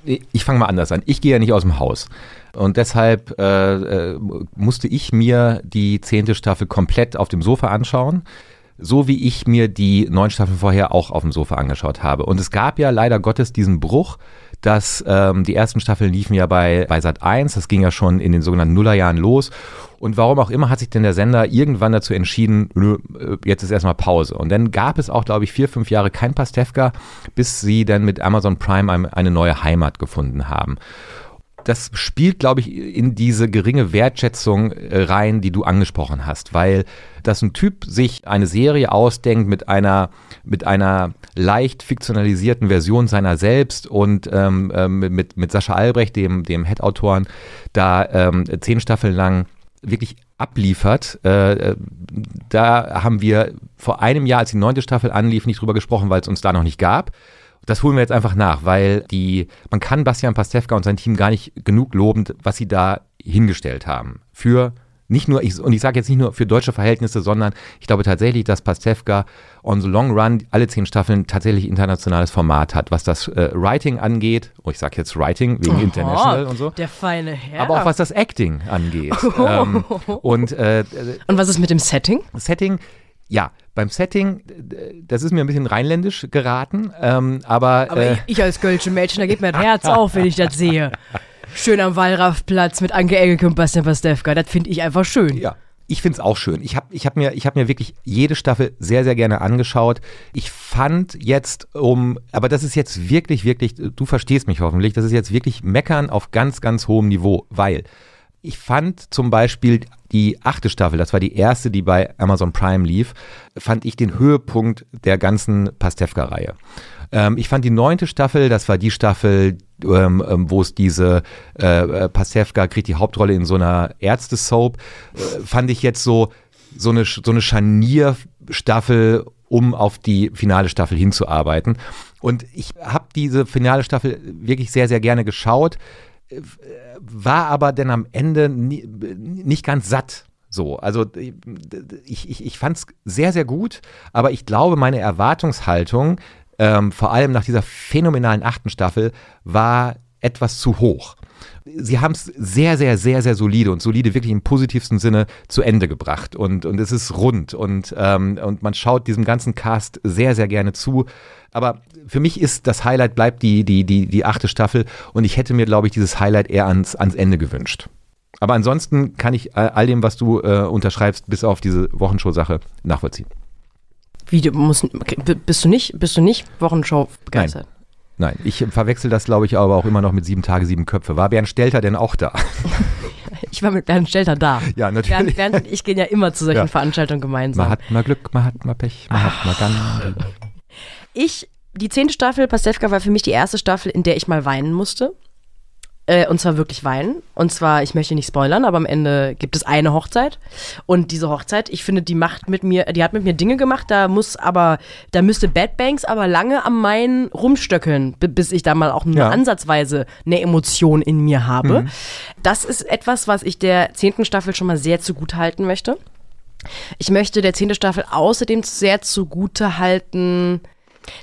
ich fange mal anders an. Ich gehe ja nicht aus dem Haus. Und deshalb äh, äh, musste ich mir die zehnte Staffel komplett auf dem Sofa anschauen. So wie ich mir die neun Staffeln vorher auch auf dem Sofa angeschaut habe. Und es gab ja leider Gottes diesen Bruch, dass ähm, die ersten Staffeln liefen ja bei, bei Sat 1, das ging ja schon in den sogenannten Nullerjahren los. Und warum auch immer hat sich denn der Sender irgendwann dazu entschieden, äh, jetzt ist erstmal Pause. Und dann gab es auch, glaube ich, vier, fünf Jahre kein Pastewka, bis sie dann mit Amazon Prime eine neue Heimat gefunden haben das spielt, glaube ich, in diese geringe Wertschätzung äh, rein, die du angesprochen hast, weil dass ein Typ sich eine Serie ausdenkt mit einer, mit einer leicht fiktionalisierten Version seiner selbst und ähm, ähm mit, mit Sascha Albrecht, dem, dem Head-Autoren, da ähm, zehn Staffeln lang wirklich abliefert. Äh, äh, da haben wir vor einem Jahr, als die neunte Staffel anlief, nicht drüber gesprochen, weil es uns da noch nicht gab. Das holen wir jetzt einfach nach, weil die, man kann Bastian Pastewka und sein Team gar nicht genug loben, was sie da hingestellt haben. Für nicht nur, ich, und ich sage jetzt nicht nur für deutsche Verhältnisse, sondern ich glaube tatsächlich, dass Pastewka on the long run alle zehn Staffeln tatsächlich internationales Format hat, was das äh, Writing angeht. Oh, ich sage jetzt Writing wegen Oho, International und so. Der feine Herr. Aber auch was das Acting angeht. ähm, und, äh, und was ist mit dem Setting? Setting, ja, beim Setting, das ist mir ein bisschen rheinländisch geraten, ähm, aber. Aber äh, ich, ich, als Kölsche Mädchen, da geht mir das Herz auf, wenn ich das sehe. Schön am Wallraffplatz mit Anke Engelke und Bastian Pastewka. Das finde ich einfach schön. Ja. Ich finde es auch schön. Ich habe ich hab mir, hab mir wirklich jede Staffel sehr, sehr gerne angeschaut. Ich fand jetzt um, aber das ist jetzt wirklich, wirklich, du verstehst mich hoffentlich, das ist jetzt wirklich Meckern auf ganz, ganz hohem Niveau, weil ich fand zum Beispiel die achte Staffel, das war die erste, die bei Amazon Prime lief, fand ich den Höhepunkt der ganzen Pastewka-Reihe. Ähm, ich fand die neunte Staffel, das war die Staffel, ähm, ähm, wo es diese äh, äh, Pastewka kriegt die Hauptrolle in so einer Ärzte-Soap, äh, fand ich jetzt so so eine so eine Scharnierstaffel, um auf die finale Staffel hinzuarbeiten. Und ich habe diese finale Staffel wirklich sehr sehr gerne geschaut, äh, war aber dann am Ende nie, nicht ganz satt. So, also ich, ich, ich fand es sehr, sehr gut, aber ich glaube, meine Erwartungshaltung ähm, vor allem nach dieser phänomenalen achten Staffel, war etwas zu hoch. Sie haben es sehr, sehr, sehr, sehr solide und solide wirklich im positivsten Sinne zu Ende gebracht. Und, und es ist rund und, ähm, und man schaut diesem ganzen Cast sehr, sehr gerne zu. Aber für mich ist das Highlight bleibt die, die, die, die achte Staffel und ich hätte mir, glaube ich, dieses Highlight eher ans, ans Ende gewünscht. Aber ansonsten kann ich all dem, was du äh, unterschreibst, bis auf diese Wochenshow-Sache nachvollziehen. Wie, du musst, bist du nicht, bist du nicht Wochenschau begeistert? Nein. Nein, ich verwechsel das, glaube ich, aber auch immer noch mit sieben Tage, sieben Köpfe. War Bernd Stelter denn auch da? ich war mit Bernd Stelter da. Ja, natürlich. Bernd, Bernd und ich gehen ja immer zu solchen ja. Veranstaltungen gemeinsam. Man hat mal Glück, man hat mal Pech, man Ach. hat mal Gang. Ich, die zehnte Staffel Pastewka war für mich die erste Staffel, in der ich mal weinen musste. Äh, und zwar wirklich weinen. Und zwar, ich möchte nicht spoilern, aber am Ende gibt es eine Hochzeit. Und diese Hochzeit, ich finde, die macht mit mir, die hat mit mir Dinge gemacht, da muss aber, da müsste Bad Banks aber lange am Main rumstöckeln, bis ich da mal auch nur ja. ansatzweise eine Emotion in mir habe. Mhm. Das ist etwas, was ich der zehnten Staffel schon mal sehr zugute halten möchte. Ich möchte der zehnten Staffel außerdem sehr zugute halten,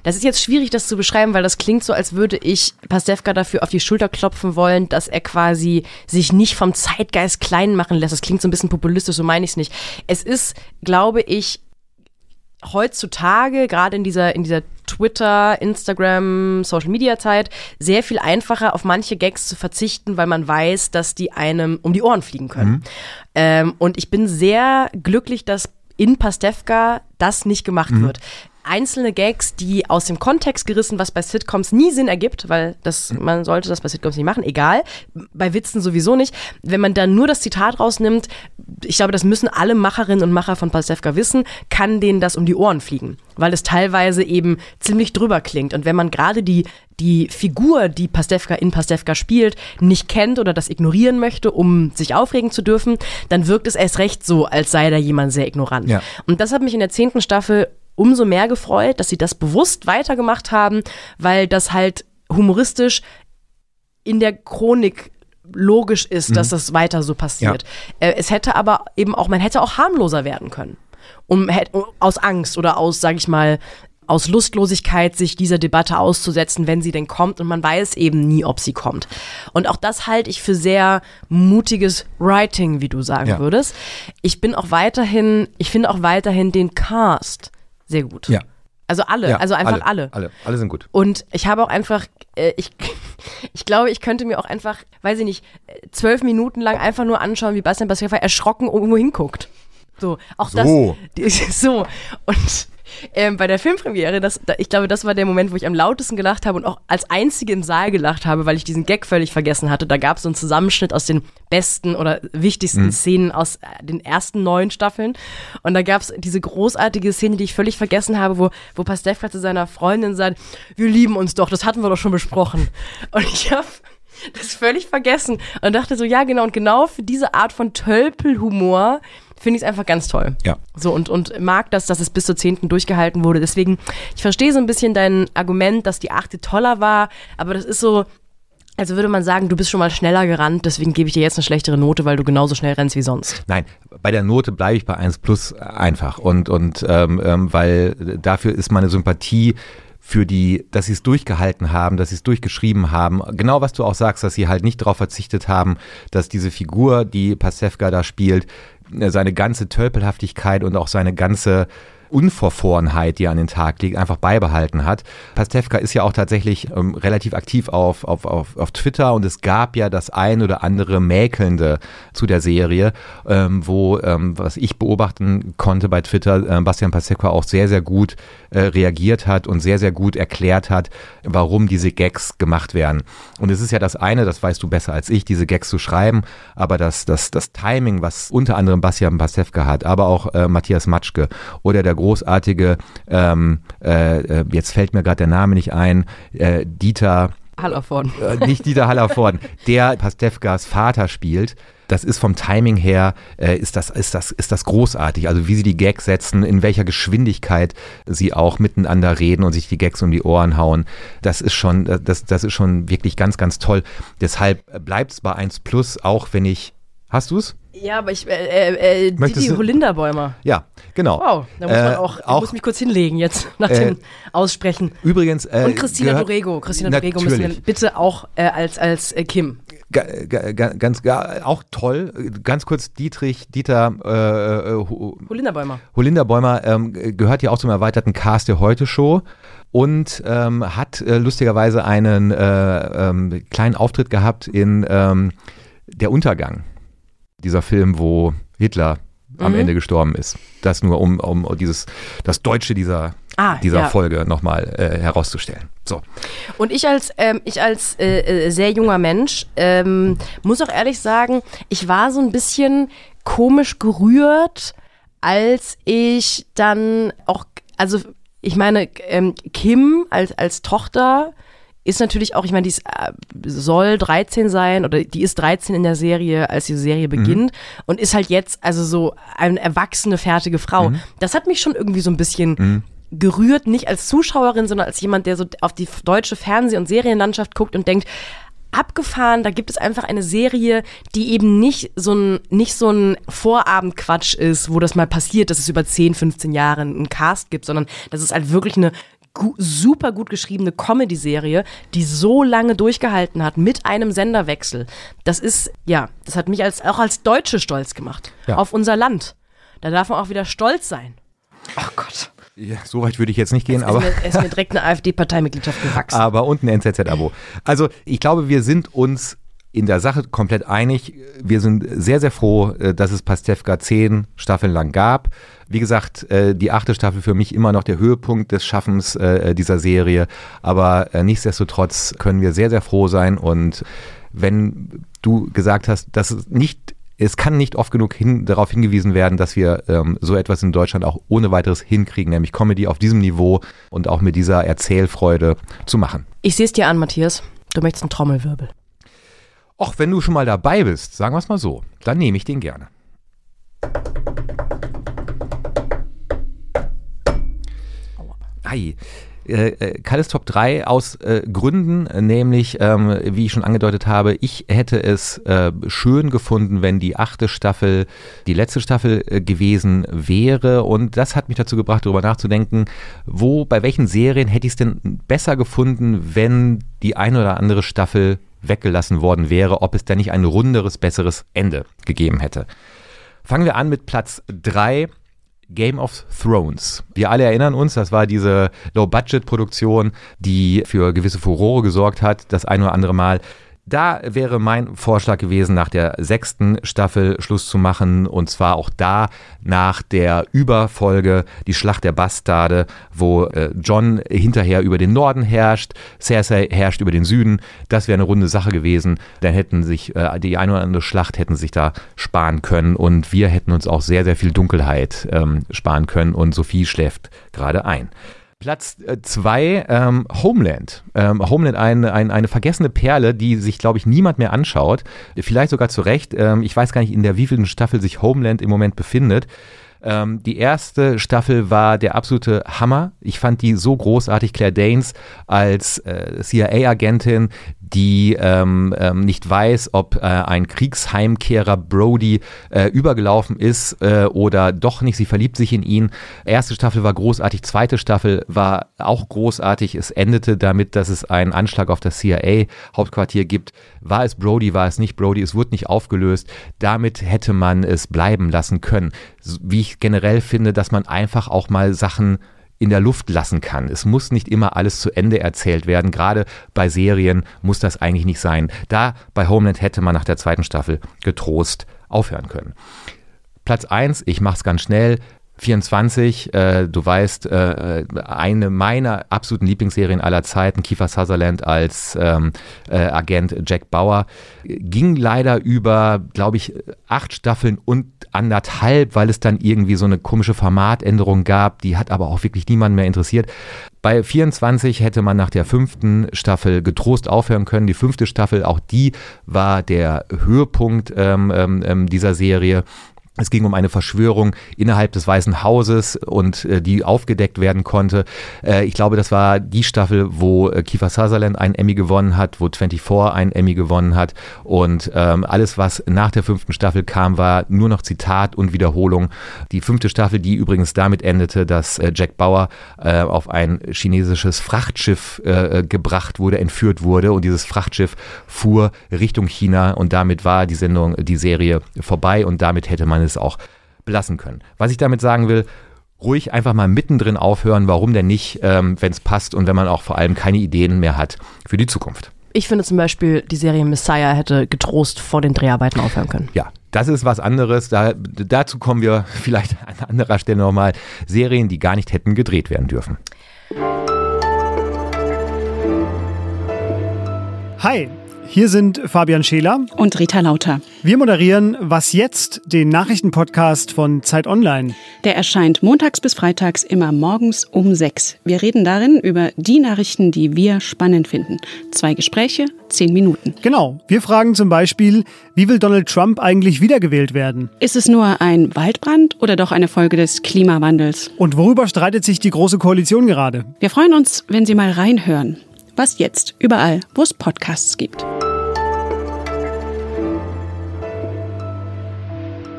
das ist jetzt schwierig, das zu beschreiben, weil das klingt so, als würde ich Pastewka dafür auf die Schulter klopfen wollen, dass er quasi sich nicht vom Zeitgeist klein machen lässt. Das klingt so ein bisschen populistisch, so meine ich es nicht. Es ist, glaube ich, heutzutage, gerade in dieser, in dieser Twitter, Instagram, Social Media Zeit, sehr viel einfacher auf manche Gags zu verzichten, weil man weiß, dass die einem um die Ohren fliegen können. Mhm. Ähm, und ich bin sehr glücklich, dass in Pastewka das nicht gemacht mhm. wird einzelne Gags, die aus dem Kontext gerissen, was bei Sitcoms nie Sinn ergibt, weil das, mhm. man sollte das bei Sitcoms nicht machen, egal. Bei Witzen sowieso nicht. Wenn man dann nur das Zitat rausnimmt, ich glaube, das müssen alle Macherinnen und Macher von Pastewka wissen, kann denen das um die Ohren fliegen, weil es teilweise eben ziemlich drüber klingt. Und wenn man gerade die, die Figur, die Pastewka in Pastewka spielt, nicht kennt oder das ignorieren möchte, um sich aufregen zu dürfen, dann wirkt es erst recht so, als sei da jemand sehr ignorant. Ja. Und das hat mich in der zehnten Staffel umso mehr gefreut, dass sie das bewusst weitergemacht haben, weil das halt humoristisch in der Chronik logisch ist, mhm. dass das weiter so passiert. Ja. Äh, es hätte aber eben auch, man hätte auch harmloser werden können. Um, aus Angst oder aus, sag ich mal, aus Lustlosigkeit sich dieser Debatte auszusetzen, wenn sie denn kommt und man weiß eben nie, ob sie kommt. Und auch das halte ich für sehr mutiges Writing, wie du sagen ja. würdest. Ich bin auch weiterhin, ich finde auch weiterhin den Cast sehr gut. Ja. Also alle, ja, also einfach alle, alle. Alle, alle sind gut. Und ich habe auch einfach, äh, ich, ich glaube, ich könnte mir auch einfach, weiß ich nicht, zwölf Minuten lang einfach nur anschauen, wie Bastian Pastewka erschrocken irgendwo hinguckt. So, auch so. das. So. Und ähm, bei der Filmpremiere, das, da, ich glaube, das war der Moment, wo ich am lautesten gelacht habe und auch als einzige im Saal gelacht habe, weil ich diesen Gag völlig vergessen hatte. Da gab es so einen Zusammenschnitt aus den besten oder wichtigsten mhm. Szenen aus äh, den ersten neun Staffeln. Und da gab es diese großartige Szene, die ich völlig vergessen habe, wo, wo Pastewka zu seiner Freundin sagt, wir lieben uns doch, das hatten wir doch schon besprochen. Und ich habe das völlig vergessen und dachte so, ja genau, und genau für diese Art von Tölpelhumor finde ich es einfach ganz toll. Ja. So und, und mag das, dass es bis zur zehnten durchgehalten wurde. Deswegen, ich verstehe so ein bisschen dein Argument, dass die achte toller war, aber das ist so, also würde man sagen, du bist schon mal schneller gerannt, deswegen gebe ich dir jetzt eine schlechtere Note, weil du genauso schnell rennst wie sonst. Nein, bei der Note bleibe ich bei 1 plus einfach und, und ähm, ähm, weil dafür ist meine Sympathie für die, dass sie es durchgehalten haben, dass sie es durchgeschrieben haben. Genau was du auch sagst, dass sie halt nicht darauf verzichtet haben, dass diese Figur, die Pasewka da spielt, seine ganze Tölpelhaftigkeit und auch seine ganze Unverfrorenheit, die an den Tag legt, einfach beibehalten hat. Pastewka ist ja auch tatsächlich ähm, relativ aktiv auf, auf, auf, auf Twitter und es gab ja das ein oder andere Mäkelnde zu der Serie, ähm, wo, ähm, was ich beobachten konnte bei Twitter, äh, Bastian Pastewka auch sehr, sehr gut äh, reagiert hat und sehr, sehr gut erklärt hat, warum diese Gags gemacht werden. Und es ist ja das eine, das weißt du besser als ich, diese Gags zu schreiben, aber das, das, das Timing, was unter anderem Bastian Pastewka hat, aber auch äh, Matthias Matschke oder der großartige, ähm, äh, äh, jetzt fällt mir gerade der Name nicht ein, äh, Dieter Hallervorden. Äh, nicht Dieter Hallervorden, der Pastewkas Vater spielt. Das ist vom Timing her, äh, ist, das, ist, das, ist das großartig. Also wie sie die Gags setzen, in welcher Geschwindigkeit sie auch miteinander reden und sich die Gags um die Ohren hauen. Das ist schon, das, das ist schon wirklich ganz, ganz toll. Deshalb bleibt es bei 1 Plus, auch wenn ich. Hast du es? Ja, aber ich, äh, äh, äh Didi Holinderbäumer. Ja, genau. Wow, da muss man äh, auch, auch muss mich kurz hinlegen jetzt nach dem äh, Aussprechen. Übrigens. Äh, Und Christina Dorego. Christina Dorego müssen wir bitte auch als, als Kim. Ga, ga, ganz, ga, auch toll. Ganz kurz, Dietrich, Dieter äh, Holinderbäumer. Holinderbäumer ähm, gehört ja auch zum erweiterten Cast der Heute-Show und ähm, hat äh, lustigerweise einen äh, ähm, kleinen Auftritt gehabt in ähm, Der Untergang dieser Film, wo Hitler mhm. am Ende gestorben ist. Das nur, um, um dieses, das Deutsche dieser, ah, dieser ja. Folge nochmal äh, herauszustellen. So. Und ich als, ähm, ich als äh, äh, sehr junger Mensch ähm, muss auch ehrlich sagen, ich war so ein bisschen komisch gerührt, als ich dann auch, also ich meine, ähm, Kim als, als Tochter ist natürlich auch, ich meine, die ist, äh, soll 13 sein oder die ist 13 in der Serie, als die Serie mhm. beginnt mhm. und ist halt jetzt also so eine erwachsene, fertige Frau. Mhm. Das hat mich schon irgendwie so ein bisschen mhm. gerührt, nicht als Zuschauerin, sondern als jemand, der so auf die deutsche Fernseh- und Serienlandschaft guckt und denkt, abgefahren, da gibt es einfach eine Serie, die eben nicht so ein, nicht so ein Vorabendquatsch ist, wo das mal passiert, dass es über 10, 15 Jahre einen Cast gibt, sondern dass es halt wirklich eine gu super gut geschriebene Comedy-Serie, die so lange durchgehalten hat mit einem Senderwechsel. Das ist, ja, das hat mich als, auch als Deutsche stolz gemacht. Ja. Auf unser Land. Da darf man auch wieder stolz sein. Ach Gott. Ja, so weit würde ich jetzt nicht gehen, es aber. Es ist mir direkt eine AfD-Parteimitgliedschaft gewachsen. Aber und ein NZZ-Abo. Also ich glaube, wir sind uns in der Sache komplett einig. Wir sind sehr, sehr froh, äh, dass es Pastewka zehn Staffeln lang gab. Wie gesagt, äh, die achte Staffel für mich immer noch der Höhepunkt des Schaffens äh, dieser Serie. Aber nichtsdestotrotz können wir sehr, sehr froh sein. Und wenn du gesagt hast, dass es nicht es kann nicht oft genug hin, darauf hingewiesen werden, dass wir ähm, so etwas in Deutschland auch ohne weiteres hinkriegen, nämlich Comedy auf diesem Niveau und auch mit dieser Erzählfreude zu machen. Ich sehe es dir an, Matthias. Du möchtest einen Trommelwirbel. Och, wenn du schon mal dabei bist, sagen wir es mal so, dann nehme ich den gerne. Ei. Äh, äh, Kalles Top 3 aus äh, Gründen, nämlich, ähm, wie ich schon angedeutet habe, ich hätte es äh, schön gefunden, wenn die achte Staffel die letzte Staffel äh, gewesen wäre. Und das hat mich dazu gebracht, darüber nachzudenken, wo, bei welchen Serien hätte ich es denn besser gefunden, wenn die eine oder andere Staffel weggelassen worden wäre, ob es denn nicht ein runderes, besseres Ende gegeben hätte. Fangen wir an mit Platz 3. Game of Thrones. Wir alle erinnern uns, das war diese Low-Budget-Produktion, die für gewisse Furore gesorgt hat, das ein oder andere Mal. Da wäre mein Vorschlag gewesen, nach der sechsten Staffel Schluss zu machen. Und zwar auch da nach der Überfolge Die Schlacht der Bastarde, wo äh, John hinterher über den Norden herrscht, Cersei herrscht über den Süden. Das wäre eine runde Sache gewesen. Dann hätten sich äh, die eine oder andere Schlacht hätten sich da sparen können. Und wir hätten uns auch sehr, sehr viel Dunkelheit ähm, sparen können. Und Sophie schläft gerade ein. Platz 2, äh, ähm, Homeland. Ähm, Homeland, ein, ein, eine vergessene Perle, die sich, glaube ich, niemand mehr anschaut. Vielleicht sogar zu Recht. Ähm, ich weiß gar nicht, in der wievielten Staffel sich Homeland im Moment befindet. Ähm, die erste Staffel war der absolute Hammer. Ich fand die so großartig. Claire Danes als äh, CIA-Agentin, die ähm, ähm, nicht weiß, ob äh, ein Kriegsheimkehrer Brody äh, übergelaufen ist äh, oder doch nicht. Sie verliebt sich in ihn. Erste Staffel war großartig, zweite Staffel war auch großartig. Es endete damit, dass es einen Anschlag auf das CIA-Hauptquartier gibt. War es Brody, war es nicht Brody, es wurde nicht aufgelöst. Damit hätte man es bleiben lassen können. Wie ich generell finde, dass man einfach auch mal Sachen in der Luft lassen kann. Es muss nicht immer alles zu Ende erzählt werden. Gerade bei Serien muss das eigentlich nicht sein. Da bei Homeland hätte man nach der zweiten Staffel getrost aufhören können. Platz 1, ich mache es ganz schnell, 24, äh, du weißt, äh, eine meiner absoluten Lieblingsserien aller Zeiten, Kiefer Sutherland als ähm, äh, Agent Jack Bauer, ging leider über, glaube ich, acht Staffeln und anderthalb, weil es dann irgendwie so eine komische Formatänderung gab, die hat aber auch wirklich niemand mehr interessiert. Bei 24 hätte man nach der fünften Staffel getrost aufhören können. Die fünfte Staffel, auch die war der Höhepunkt ähm, ähm, ähm dieser Serie. Es ging um eine Verschwörung innerhalb des Weißen Hauses und äh, die aufgedeckt werden konnte. Äh, ich glaube, das war die Staffel, wo äh, Kiefer Sutherland einen Emmy gewonnen hat, wo 24 einen Emmy gewonnen hat. Und ähm, alles, was nach der fünften Staffel kam, war nur noch Zitat und Wiederholung. Die fünfte Staffel, die übrigens damit endete, dass äh, Jack Bauer äh, auf ein chinesisches Frachtschiff äh, gebracht wurde, entführt wurde. Und dieses Frachtschiff fuhr Richtung China und damit war die Sendung, die Serie vorbei und damit hätte man es auch belassen können. Was ich damit sagen will, ruhig einfach mal mittendrin aufhören, warum denn nicht, ähm, wenn es passt und wenn man auch vor allem keine Ideen mehr hat für die Zukunft. Ich finde zum Beispiel, die Serie Messiah hätte getrost vor den Dreharbeiten aufhören können. Ja, das ist was anderes. Da, dazu kommen wir vielleicht an anderer Stelle nochmal. Serien, die gar nicht hätten gedreht werden dürfen. Hi, hier sind Fabian Scheler und Rita Lauter. Wir moderieren Was jetzt, den Nachrichtenpodcast von Zeit Online. Der erscheint montags bis freitags immer morgens um sechs. Wir reden darin über die Nachrichten, die wir spannend finden. Zwei Gespräche, zehn Minuten. Genau. Wir fragen zum Beispiel, wie will Donald Trump eigentlich wiedergewählt werden? Ist es nur ein Waldbrand oder doch eine Folge des Klimawandels? Und worüber streitet sich die Große Koalition gerade? Wir freuen uns, wenn Sie mal reinhören. Was jetzt? Überall, wo es Podcasts gibt.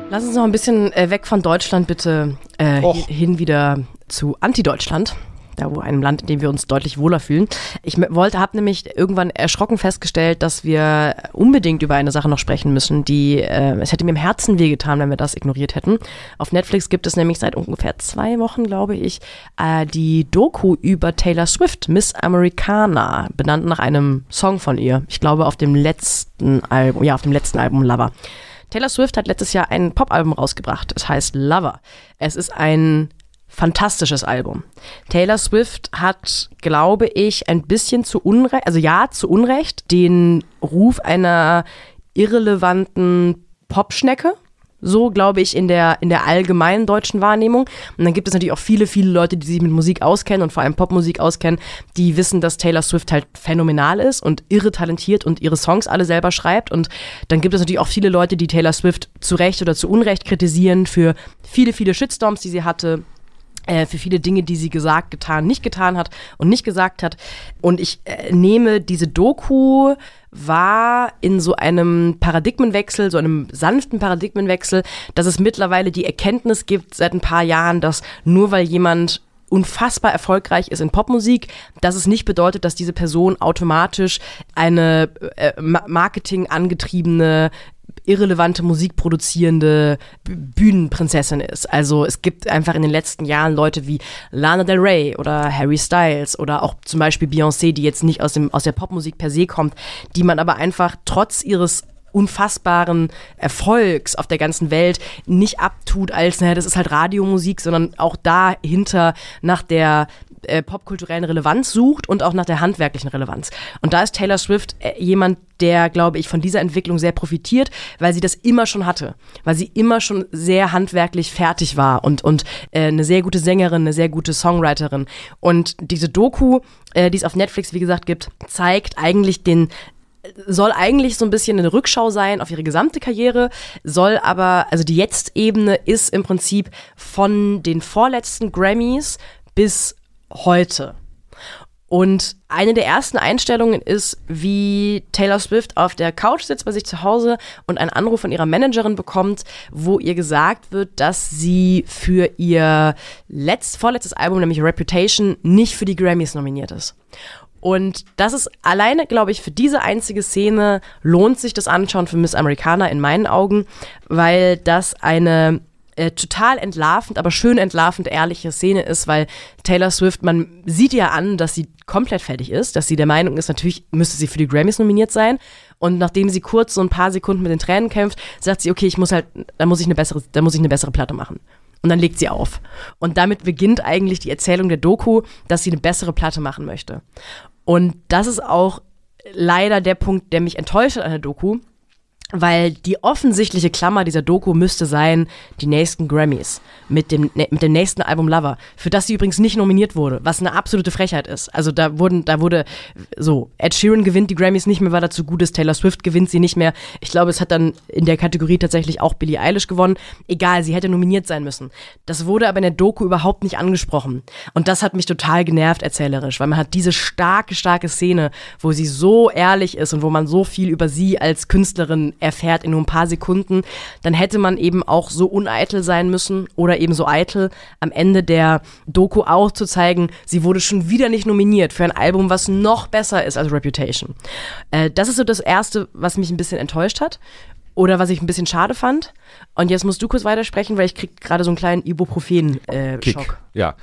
Lass uns noch ein bisschen äh, weg von Deutschland bitte äh, hin wieder zu Anti-Deutschland. Da wo einem Land, in dem wir uns deutlich wohler fühlen. Ich wollte, habe nämlich irgendwann erschrocken festgestellt, dass wir unbedingt über eine Sache noch sprechen müssen, die äh, es hätte mir im Herzen wehgetan, wenn wir das ignoriert hätten. Auf Netflix gibt es nämlich seit ungefähr zwei Wochen, glaube ich, äh, die Doku über Taylor Swift, Miss Americana, benannt nach einem Song von ihr. Ich glaube auf dem letzten Album, ja auf dem letzten Album Lover. Taylor Swift hat letztes Jahr ein Popalbum rausgebracht. Es heißt Lover. Es ist ein fantastisches Album. Taylor Swift hat, glaube ich, ein bisschen zu Unrecht, also ja, zu Unrecht, den Ruf einer irrelevanten Popschnecke so, glaube ich, in der, in der allgemeinen deutschen Wahrnehmung. Und dann gibt es natürlich auch viele, viele Leute, die sich mit Musik auskennen und vor allem Popmusik auskennen, die wissen, dass Taylor Swift halt phänomenal ist und irre talentiert und ihre Songs alle selber schreibt. Und dann gibt es natürlich auch viele Leute, die Taylor Swift zu Recht oder zu Unrecht kritisieren für viele, viele Shitstorms, die sie hatte, für viele Dinge, die sie gesagt, getan, nicht getan hat und nicht gesagt hat. Und ich äh, nehme diese Doku war in so einem Paradigmenwechsel, so einem sanften Paradigmenwechsel, dass es mittlerweile die Erkenntnis gibt seit ein paar Jahren, dass nur weil jemand unfassbar erfolgreich ist in Popmusik, dass es nicht bedeutet, dass diese Person automatisch eine äh, Marketing angetriebene irrelevante musikproduzierende Bühnenprinzessin ist. Also es gibt einfach in den letzten Jahren Leute wie Lana Del Rey oder Harry Styles oder auch zum Beispiel Beyoncé, die jetzt nicht aus, dem, aus der Popmusik per se kommt, die man aber einfach trotz ihres unfassbaren Erfolgs auf der ganzen Welt nicht abtut als, naja, das ist halt Radiomusik, sondern auch dahinter nach der äh, popkulturellen Relevanz sucht und auch nach der handwerklichen Relevanz. Und da ist Taylor Swift äh, jemand, der, glaube ich, von dieser Entwicklung sehr profitiert, weil sie das immer schon hatte, weil sie immer schon sehr handwerklich fertig war und, und äh, eine sehr gute Sängerin, eine sehr gute Songwriterin. Und diese Doku, äh, die es auf Netflix, wie gesagt, gibt, zeigt eigentlich den soll eigentlich so ein bisschen eine Rückschau sein auf ihre gesamte Karriere, soll aber, also die Jetzt-Ebene ist im Prinzip von den vorletzten Grammys bis heute. Und eine der ersten Einstellungen ist, wie Taylor Swift auf der Couch sitzt bei sich zu Hause und einen Anruf von ihrer Managerin bekommt, wo ihr gesagt wird, dass sie für ihr letzt, vorletztes Album, nämlich Reputation, nicht für die Grammys nominiert ist. Und das ist alleine, glaube ich, für diese einzige Szene lohnt sich das Anschauen für Miss Americana in meinen Augen, weil das eine äh, total entlarvend, aber schön entlarvend ehrliche Szene ist, weil Taylor Swift, man sieht ja an, dass sie komplett fertig ist, dass sie der Meinung ist, natürlich müsste sie für die Grammys nominiert sein. Und nachdem sie kurz so ein paar Sekunden mit den Tränen kämpft, sagt sie, okay, ich muss halt, da muss ich eine bessere, da muss ich eine bessere Platte machen. Und dann legt sie auf. Und damit beginnt eigentlich die Erzählung der Doku, dass sie eine bessere Platte machen möchte. Und das ist auch leider der Punkt, der mich enttäuscht hat an der Doku, weil die offensichtliche Klammer dieser Doku müsste sein, die nächsten Grammys mit dem, ne, mit dem nächsten Album Lover, für das sie übrigens nicht nominiert wurde, was eine absolute Frechheit ist. Also da wurden, da wurde so, Ed Sheeran gewinnt die Grammys nicht mehr, weil er zu gut ist, Taylor Swift gewinnt sie nicht mehr. Ich glaube, es hat dann in der Kategorie tatsächlich auch Billie Eilish gewonnen. Egal, sie hätte nominiert sein müssen. Das wurde aber in der Doku überhaupt nicht angesprochen. Und das hat mich total genervt erzählerisch, weil man hat diese starke, starke Szene, wo sie so ehrlich ist und wo man so viel über sie als Künstlerin erfährt in nur ein paar Sekunden, dann hätte man eben auch so uneitel sein müssen oder eben so eitel, am Ende der Doku auch zu zeigen, sie wurde schon wieder nicht nominiert für ein Album, was noch besser ist als Reputation. Äh, das ist so das Erste, was mich ein bisschen enttäuscht hat. Oder was ich ein bisschen schade fand. Und jetzt musst du kurz weitersprechen, weil ich krieg gerade so einen kleinen Ibuprofen-Schock. Äh, ja,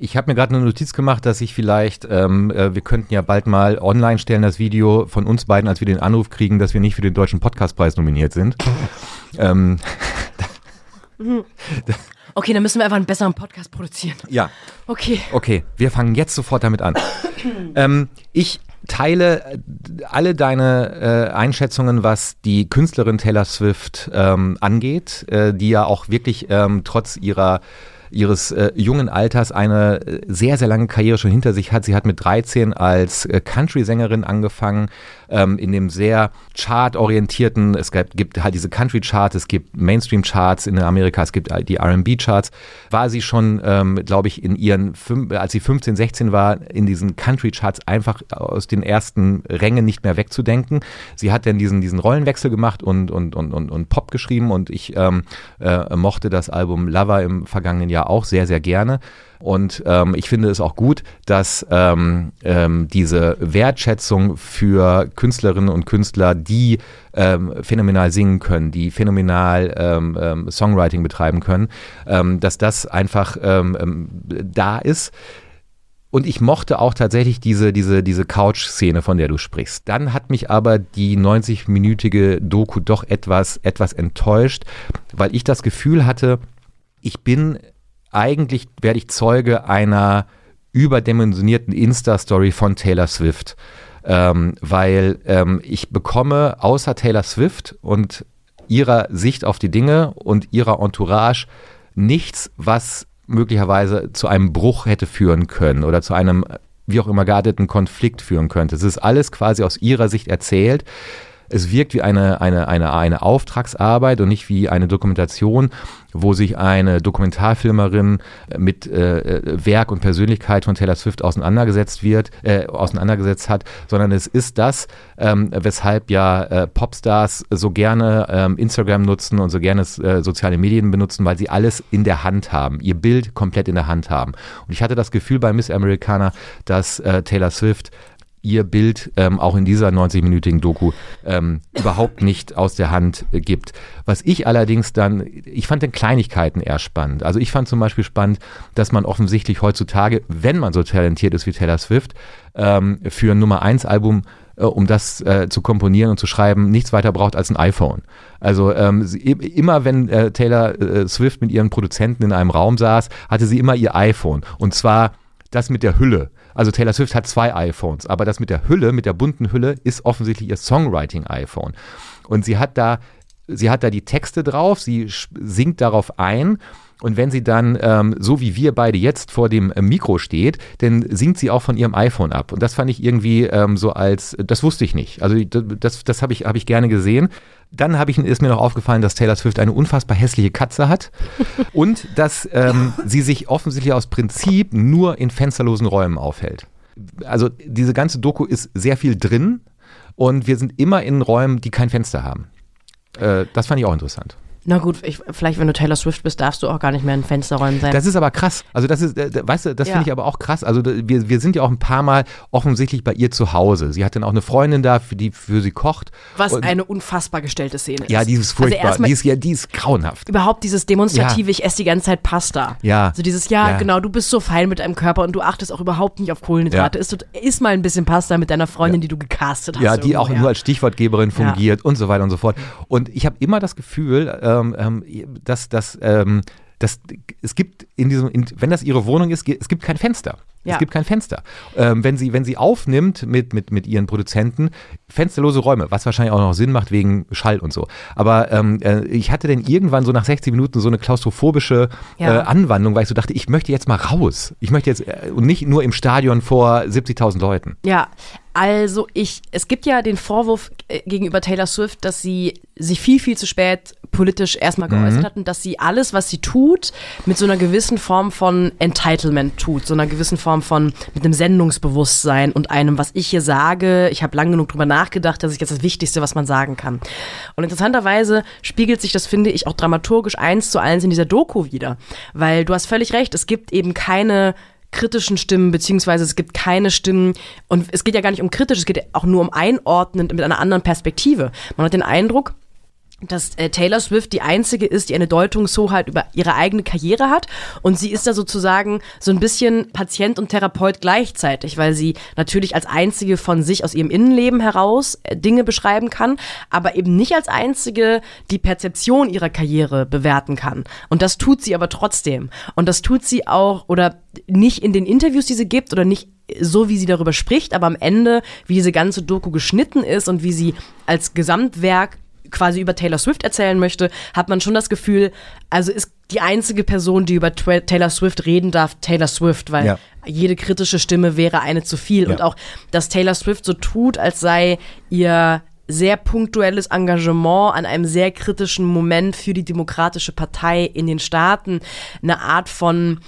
ich habe mir gerade eine Notiz gemacht, dass ich vielleicht, ähm, äh, wir könnten ja bald mal online stellen, das Video von uns beiden, als wir den Anruf kriegen, dass wir nicht für den Deutschen Podcastpreis nominiert sind. ähm, Okay, dann müssen wir einfach einen besseren Podcast produzieren. Ja. Okay. Okay, wir fangen jetzt sofort damit an. ähm, ich teile äh, alle deine äh, Einschätzungen, was die Künstlerin Taylor Swift ähm, angeht, äh, die ja auch wirklich ähm, trotz ihrer ihres äh, jungen Alters eine äh, sehr, sehr lange Karriere schon hinter sich hat. Sie hat mit 13 als äh, Country-Sängerin angefangen, ähm, in dem sehr chartorientierten, es gibt, gibt halt diese Country-Charts, es gibt Mainstream-Charts in Amerika, es gibt die R&B-Charts, war sie schon, ähm, glaube ich, in ihren, als sie 15, 16 war, in diesen Country-Charts einfach aus den ersten Rängen nicht mehr wegzudenken. Sie hat dann diesen, diesen Rollenwechsel gemacht und, und, und, und, und Pop geschrieben und ich ähm, äh, mochte das Album Lover im vergangenen Jahr ja auch sehr, sehr gerne. Und ähm, ich finde es auch gut, dass ähm, ähm, diese Wertschätzung für Künstlerinnen und Künstler, die ähm, phänomenal singen können, die phänomenal ähm, ähm, Songwriting betreiben können, dass das einfach da ist. Und ich mochte auch tatsächlich diese, diese, diese Couch-Szene, von der du sprichst. Dann hat mich aber die 90-minütige Doku doch etwas, etwas enttäuscht, weil ich das Gefühl hatte, ich bin eigentlich, werde ich Zeuge einer überdimensionierten Insta-Story von Taylor Swift. Ähm, weil ähm, ich bekomme außer Taylor Swift und ihrer Sicht auf die Dinge und ihrer Entourage nichts, was möglicherweise zu einem Bruch hätte führen können oder zu einem wie auch immer gearteten Konflikt führen könnte. Es ist alles quasi aus ihrer Sicht erzählt. Es wirkt wie eine, eine, eine, eine Auftragsarbeit und nicht wie eine Dokumentation, wo sich eine Dokumentarfilmerin mit äh, Werk und Persönlichkeit von Taylor Swift auseinandergesetzt wird, äh, auseinandergesetzt hat, sondern es ist das, ähm, weshalb ja äh, Popstars so gerne ähm, Instagram nutzen und so gerne äh, soziale Medien benutzen, weil sie alles in der Hand haben, ihr Bild komplett in der Hand haben. Und ich hatte das Gefühl bei Miss Americana, dass äh, Taylor Swift ihr Bild ähm, auch in dieser 90-minütigen Doku ähm, überhaupt nicht aus der Hand äh, gibt. Was ich allerdings dann, ich fand den Kleinigkeiten eher spannend. Also ich fand zum Beispiel spannend, dass man offensichtlich heutzutage, wenn man so talentiert ist wie Taylor Swift, ähm, für ein Nummer 1 Album äh, um das äh, zu komponieren und zu schreiben, nichts weiter braucht als ein iPhone. Also ähm, sie, immer wenn äh, Taylor äh, Swift mit ihren Produzenten in einem Raum saß, hatte sie immer ihr iPhone. Und zwar das mit der Hülle. Also Taylor Swift hat zwei iPhones, aber das mit der Hülle, mit der bunten Hülle, ist offensichtlich ihr Songwriting-iPhone. Und sie hat da, sie hat da die Texte drauf, sie singt darauf ein. Und wenn sie dann, ähm, so wie wir beide jetzt vor dem äh, Mikro steht, dann singt sie auch von ihrem iPhone ab. Und das fand ich irgendwie ähm, so als, das wusste ich nicht. Also das, das habe ich, hab ich gerne gesehen. Dann ich, ist mir noch aufgefallen, dass Taylor Swift eine unfassbar hässliche Katze hat und dass ähm, sie sich offensichtlich aus Prinzip nur in fensterlosen Räumen aufhält. Also diese ganze Doku ist sehr viel drin und wir sind immer in Räumen, die kein Fenster haben. Äh, das fand ich auch interessant. Na gut, ich, vielleicht wenn du Taylor Swift bist, darfst du auch gar nicht mehr in Fensterräumen sein. Das ist aber krass. Also das ist, äh, weißt du, das ja. finde ich aber auch krass. Also wir, wir sind ja auch ein paar Mal offensichtlich bei ihr zu Hause. Sie hat dann auch eine Freundin da, für die für sie kocht. Was und, eine unfassbar gestellte Szene ist. Ja, die ist also furchtbar. Also die, ist, ja, die ist grauenhaft. Überhaupt dieses demonstrative, ja. ich esse die ganze Zeit Pasta. Ja. So dieses, ja, ja, genau, du bist so fein mit deinem Körper und du achtest auch überhaupt nicht auf Kohlenhydrate. Ja. Isst, isst mal ein bisschen Pasta mit deiner Freundin, die du gecastet hast. Ja, die irgendwo, auch nur als Stichwortgeberin fungiert und so weiter und so fort. Und ich habe immer das Gefühl, ähm, ähm dass, dass, ähm, dass es gibt in diesem, in, wenn das ihre Wohnung ist, es gibt kein Fenster. Ja. Es gibt kein Fenster. Ähm, wenn, sie, wenn sie aufnimmt mit, mit, mit ihren Produzenten, fensterlose Räume, was wahrscheinlich auch noch Sinn macht wegen Schall und so. Aber ähm, äh, ich hatte dann irgendwann so nach 60 Minuten so eine klaustrophobische ja. äh, Anwandlung, weil ich so dachte, ich möchte jetzt mal raus. Ich möchte jetzt, äh, und nicht nur im Stadion vor 70.000 Leuten. Ja, also ich, es gibt ja den Vorwurf äh, gegenüber Taylor Swift, dass sie sich viel, viel zu spät politisch erstmal geäußert mhm. hat und dass sie alles, was sie tut, mit so einer gewissen Form von Entitlement tut, so einer gewissen Form von, mit einem Sendungsbewusstsein und einem, was ich hier sage, ich habe lang genug drüber nachgedacht, dass ich jetzt das Wichtigste, was man sagen kann. Und interessanterweise spiegelt sich das, finde ich, auch dramaturgisch eins zu eins in dieser Doku wieder, weil du hast völlig recht, es gibt eben keine kritischen Stimmen, beziehungsweise es gibt keine Stimmen und es geht ja gar nicht um kritisch, es geht auch nur um einordnen mit einer anderen Perspektive. Man hat den Eindruck, dass äh, Taylor Swift die einzige ist, die eine Deutungshoheit über ihre eigene Karriere hat und sie ist da sozusagen so ein bisschen Patient und Therapeut gleichzeitig, weil sie natürlich als einzige von sich aus ihrem Innenleben heraus äh, Dinge beschreiben kann, aber eben nicht als einzige die Perzeption ihrer Karriere bewerten kann. Und das tut sie aber trotzdem. Und das tut sie auch oder nicht in den Interviews, die sie gibt oder nicht so, wie sie darüber spricht, aber am Ende, wie diese ganze Doku geschnitten ist und wie sie als Gesamtwerk quasi über Taylor Swift erzählen möchte, hat man schon das Gefühl, also ist die einzige Person, die über Taylor Swift reden darf, Taylor Swift, weil ja. jede kritische Stimme wäre eine zu viel. Ja. Und auch, dass Taylor Swift so tut, als sei ihr sehr punktuelles Engagement an einem sehr kritischen Moment für die Demokratische Partei in den Staaten eine Art von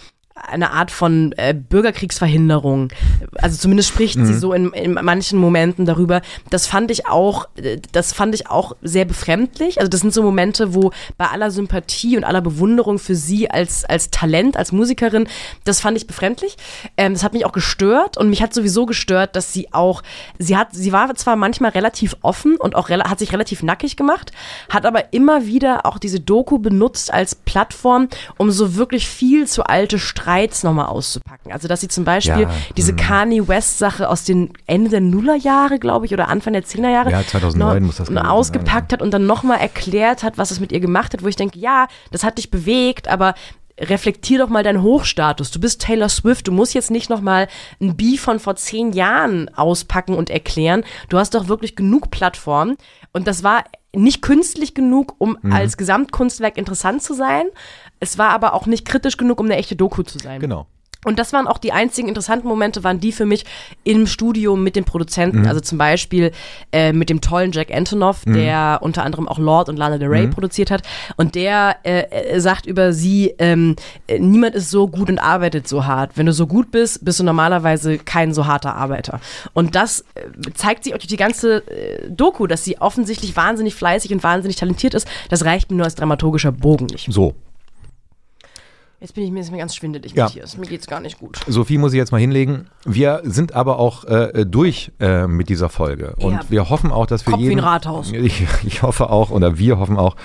eine Art von äh, Bürgerkriegsverhinderung. Also zumindest spricht mhm. sie so in, in manchen Momenten darüber. Das fand ich auch, äh, das fand ich auch sehr befremdlich. Also das sind so Momente, wo bei aller Sympathie und aller Bewunderung für sie als, als Talent, als Musikerin, das fand ich befremdlich. Ähm, das hat mich auch gestört und mich hat sowieso gestört, dass sie auch, sie hat, sie war zwar manchmal relativ offen und auch hat sich relativ nackig gemacht, hat aber immer wieder auch diese Doku benutzt als Plattform, um so wirklich viel zu alte Streits nochmal auszupacken. Also dass sie zum Beispiel ja, diese hm. Kanye West Sache aus den Ende der Nullerjahre, glaube ich, oder Anfang der Zehnerjahre. Ja, 2009 noch, muss das ausgepackt sein, ja. hat und dann nochmal erklärt hat, was es mit ihr gemacht hat, wo ich denke, ja, das hat dich bewegt, aber reflektier doch mal deinen Hochstatus. Du bist Taylor Swift. Du musst jetzt nicht noch mal ein Beef von vor zehn Jahren auspacken und erklären. Du hast doch wirklich genug Plattformen. Und das war nicht künstlich genug, um mhm. als Gesamtkunstwerk interessant zu sein. Es war aber auch nicht kritisch genug, um eine echte Doku zu sein. Genau. Und das waren auch die einzigen interessanten Momente, waren die für mich im Studio mit den Produzenten. Mhm. Also zum Beispiel äh, mit dem tollen Jack Antonoff, mhm. der unter anderem auch Lord und Lana Del Rey mhm. produziert hat. Und der äh, äh, sagt über sie, ähm, äh, niemand ist so gut und arbeitet so hart. Wenn du so gut bist, bist du normalerweise kein so harter Arbeiter. Und das äh, zeigt sich auch durch die ganze äh, Doku, dass sie offensichtlich wahnsinnig fleißig und wahnsinnig talentiert ist. Das reicht mir nur als dramaturgischer Bogen nicht. So, Jetzt bin ich mir, ist mir ganz schwindelig, ja. Matthias. Mir geht's gar nicht gut. Sophie muss ich jetzt mal hinlegen. Wir sind aber auch äh, durch äh, mit dieser Folge. Und ja. wir hoffen auch, dass für Kopf jeden. Wie ein Rathaus. Ich, ich hoffe auch, oder wir hoffen auch,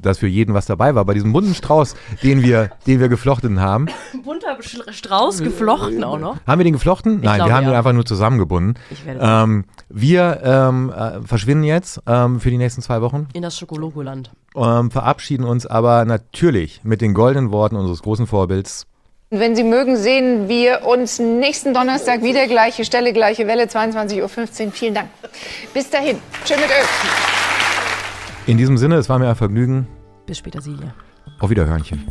dass für jeden was dabei war. Bei diesem bunten Strauß, den wir, den wir geflochten haben. Bunter Strauß geflochten auch noch? Haben wir den geflochten? Ich Nein, glaube, wir haben ja. ihn einfach nur zusammengebunden. Ich werde ähm, wir ähm, äh, verschwinden jetzt ähm, für die nächsten zwei Wochen. In das Schokologoland. Ähm, verabschieden uns aber natürlich mit den goldenen Worten unseres großen Vorbilds. Wenn Sie mögen, sehen wir uns nächsten Donnerstag wieder. Gleiche Stelle, gleiche Welle, 22.15 Uhr. Vielen Dank. Bis dahin. Tschüss mit Öl. In diesem Sinne, es war mir ein Vergnügen. Bis später, Silje. Auf Wiederhörnchen.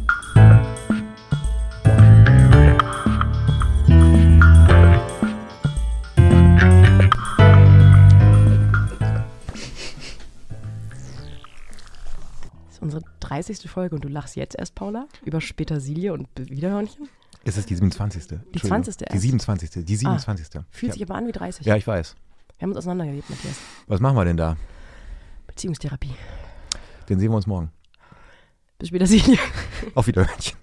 unsere 30. Folge und du lachst jetzt erst, Paula, über Petersilie und Wiederhörnchen? Es ist die 27. Die 20. Die 27. Die 27. Ah, fühlt ja. sich aber an wie 30. Ja, ich weiß. Wir haben uns auseinandergelebt, Matthias. Was machen wir denn da? Beziehungstherapie. Den sehen wir uns morgen. Bis später, Silje. Auf Wiederhörnchen.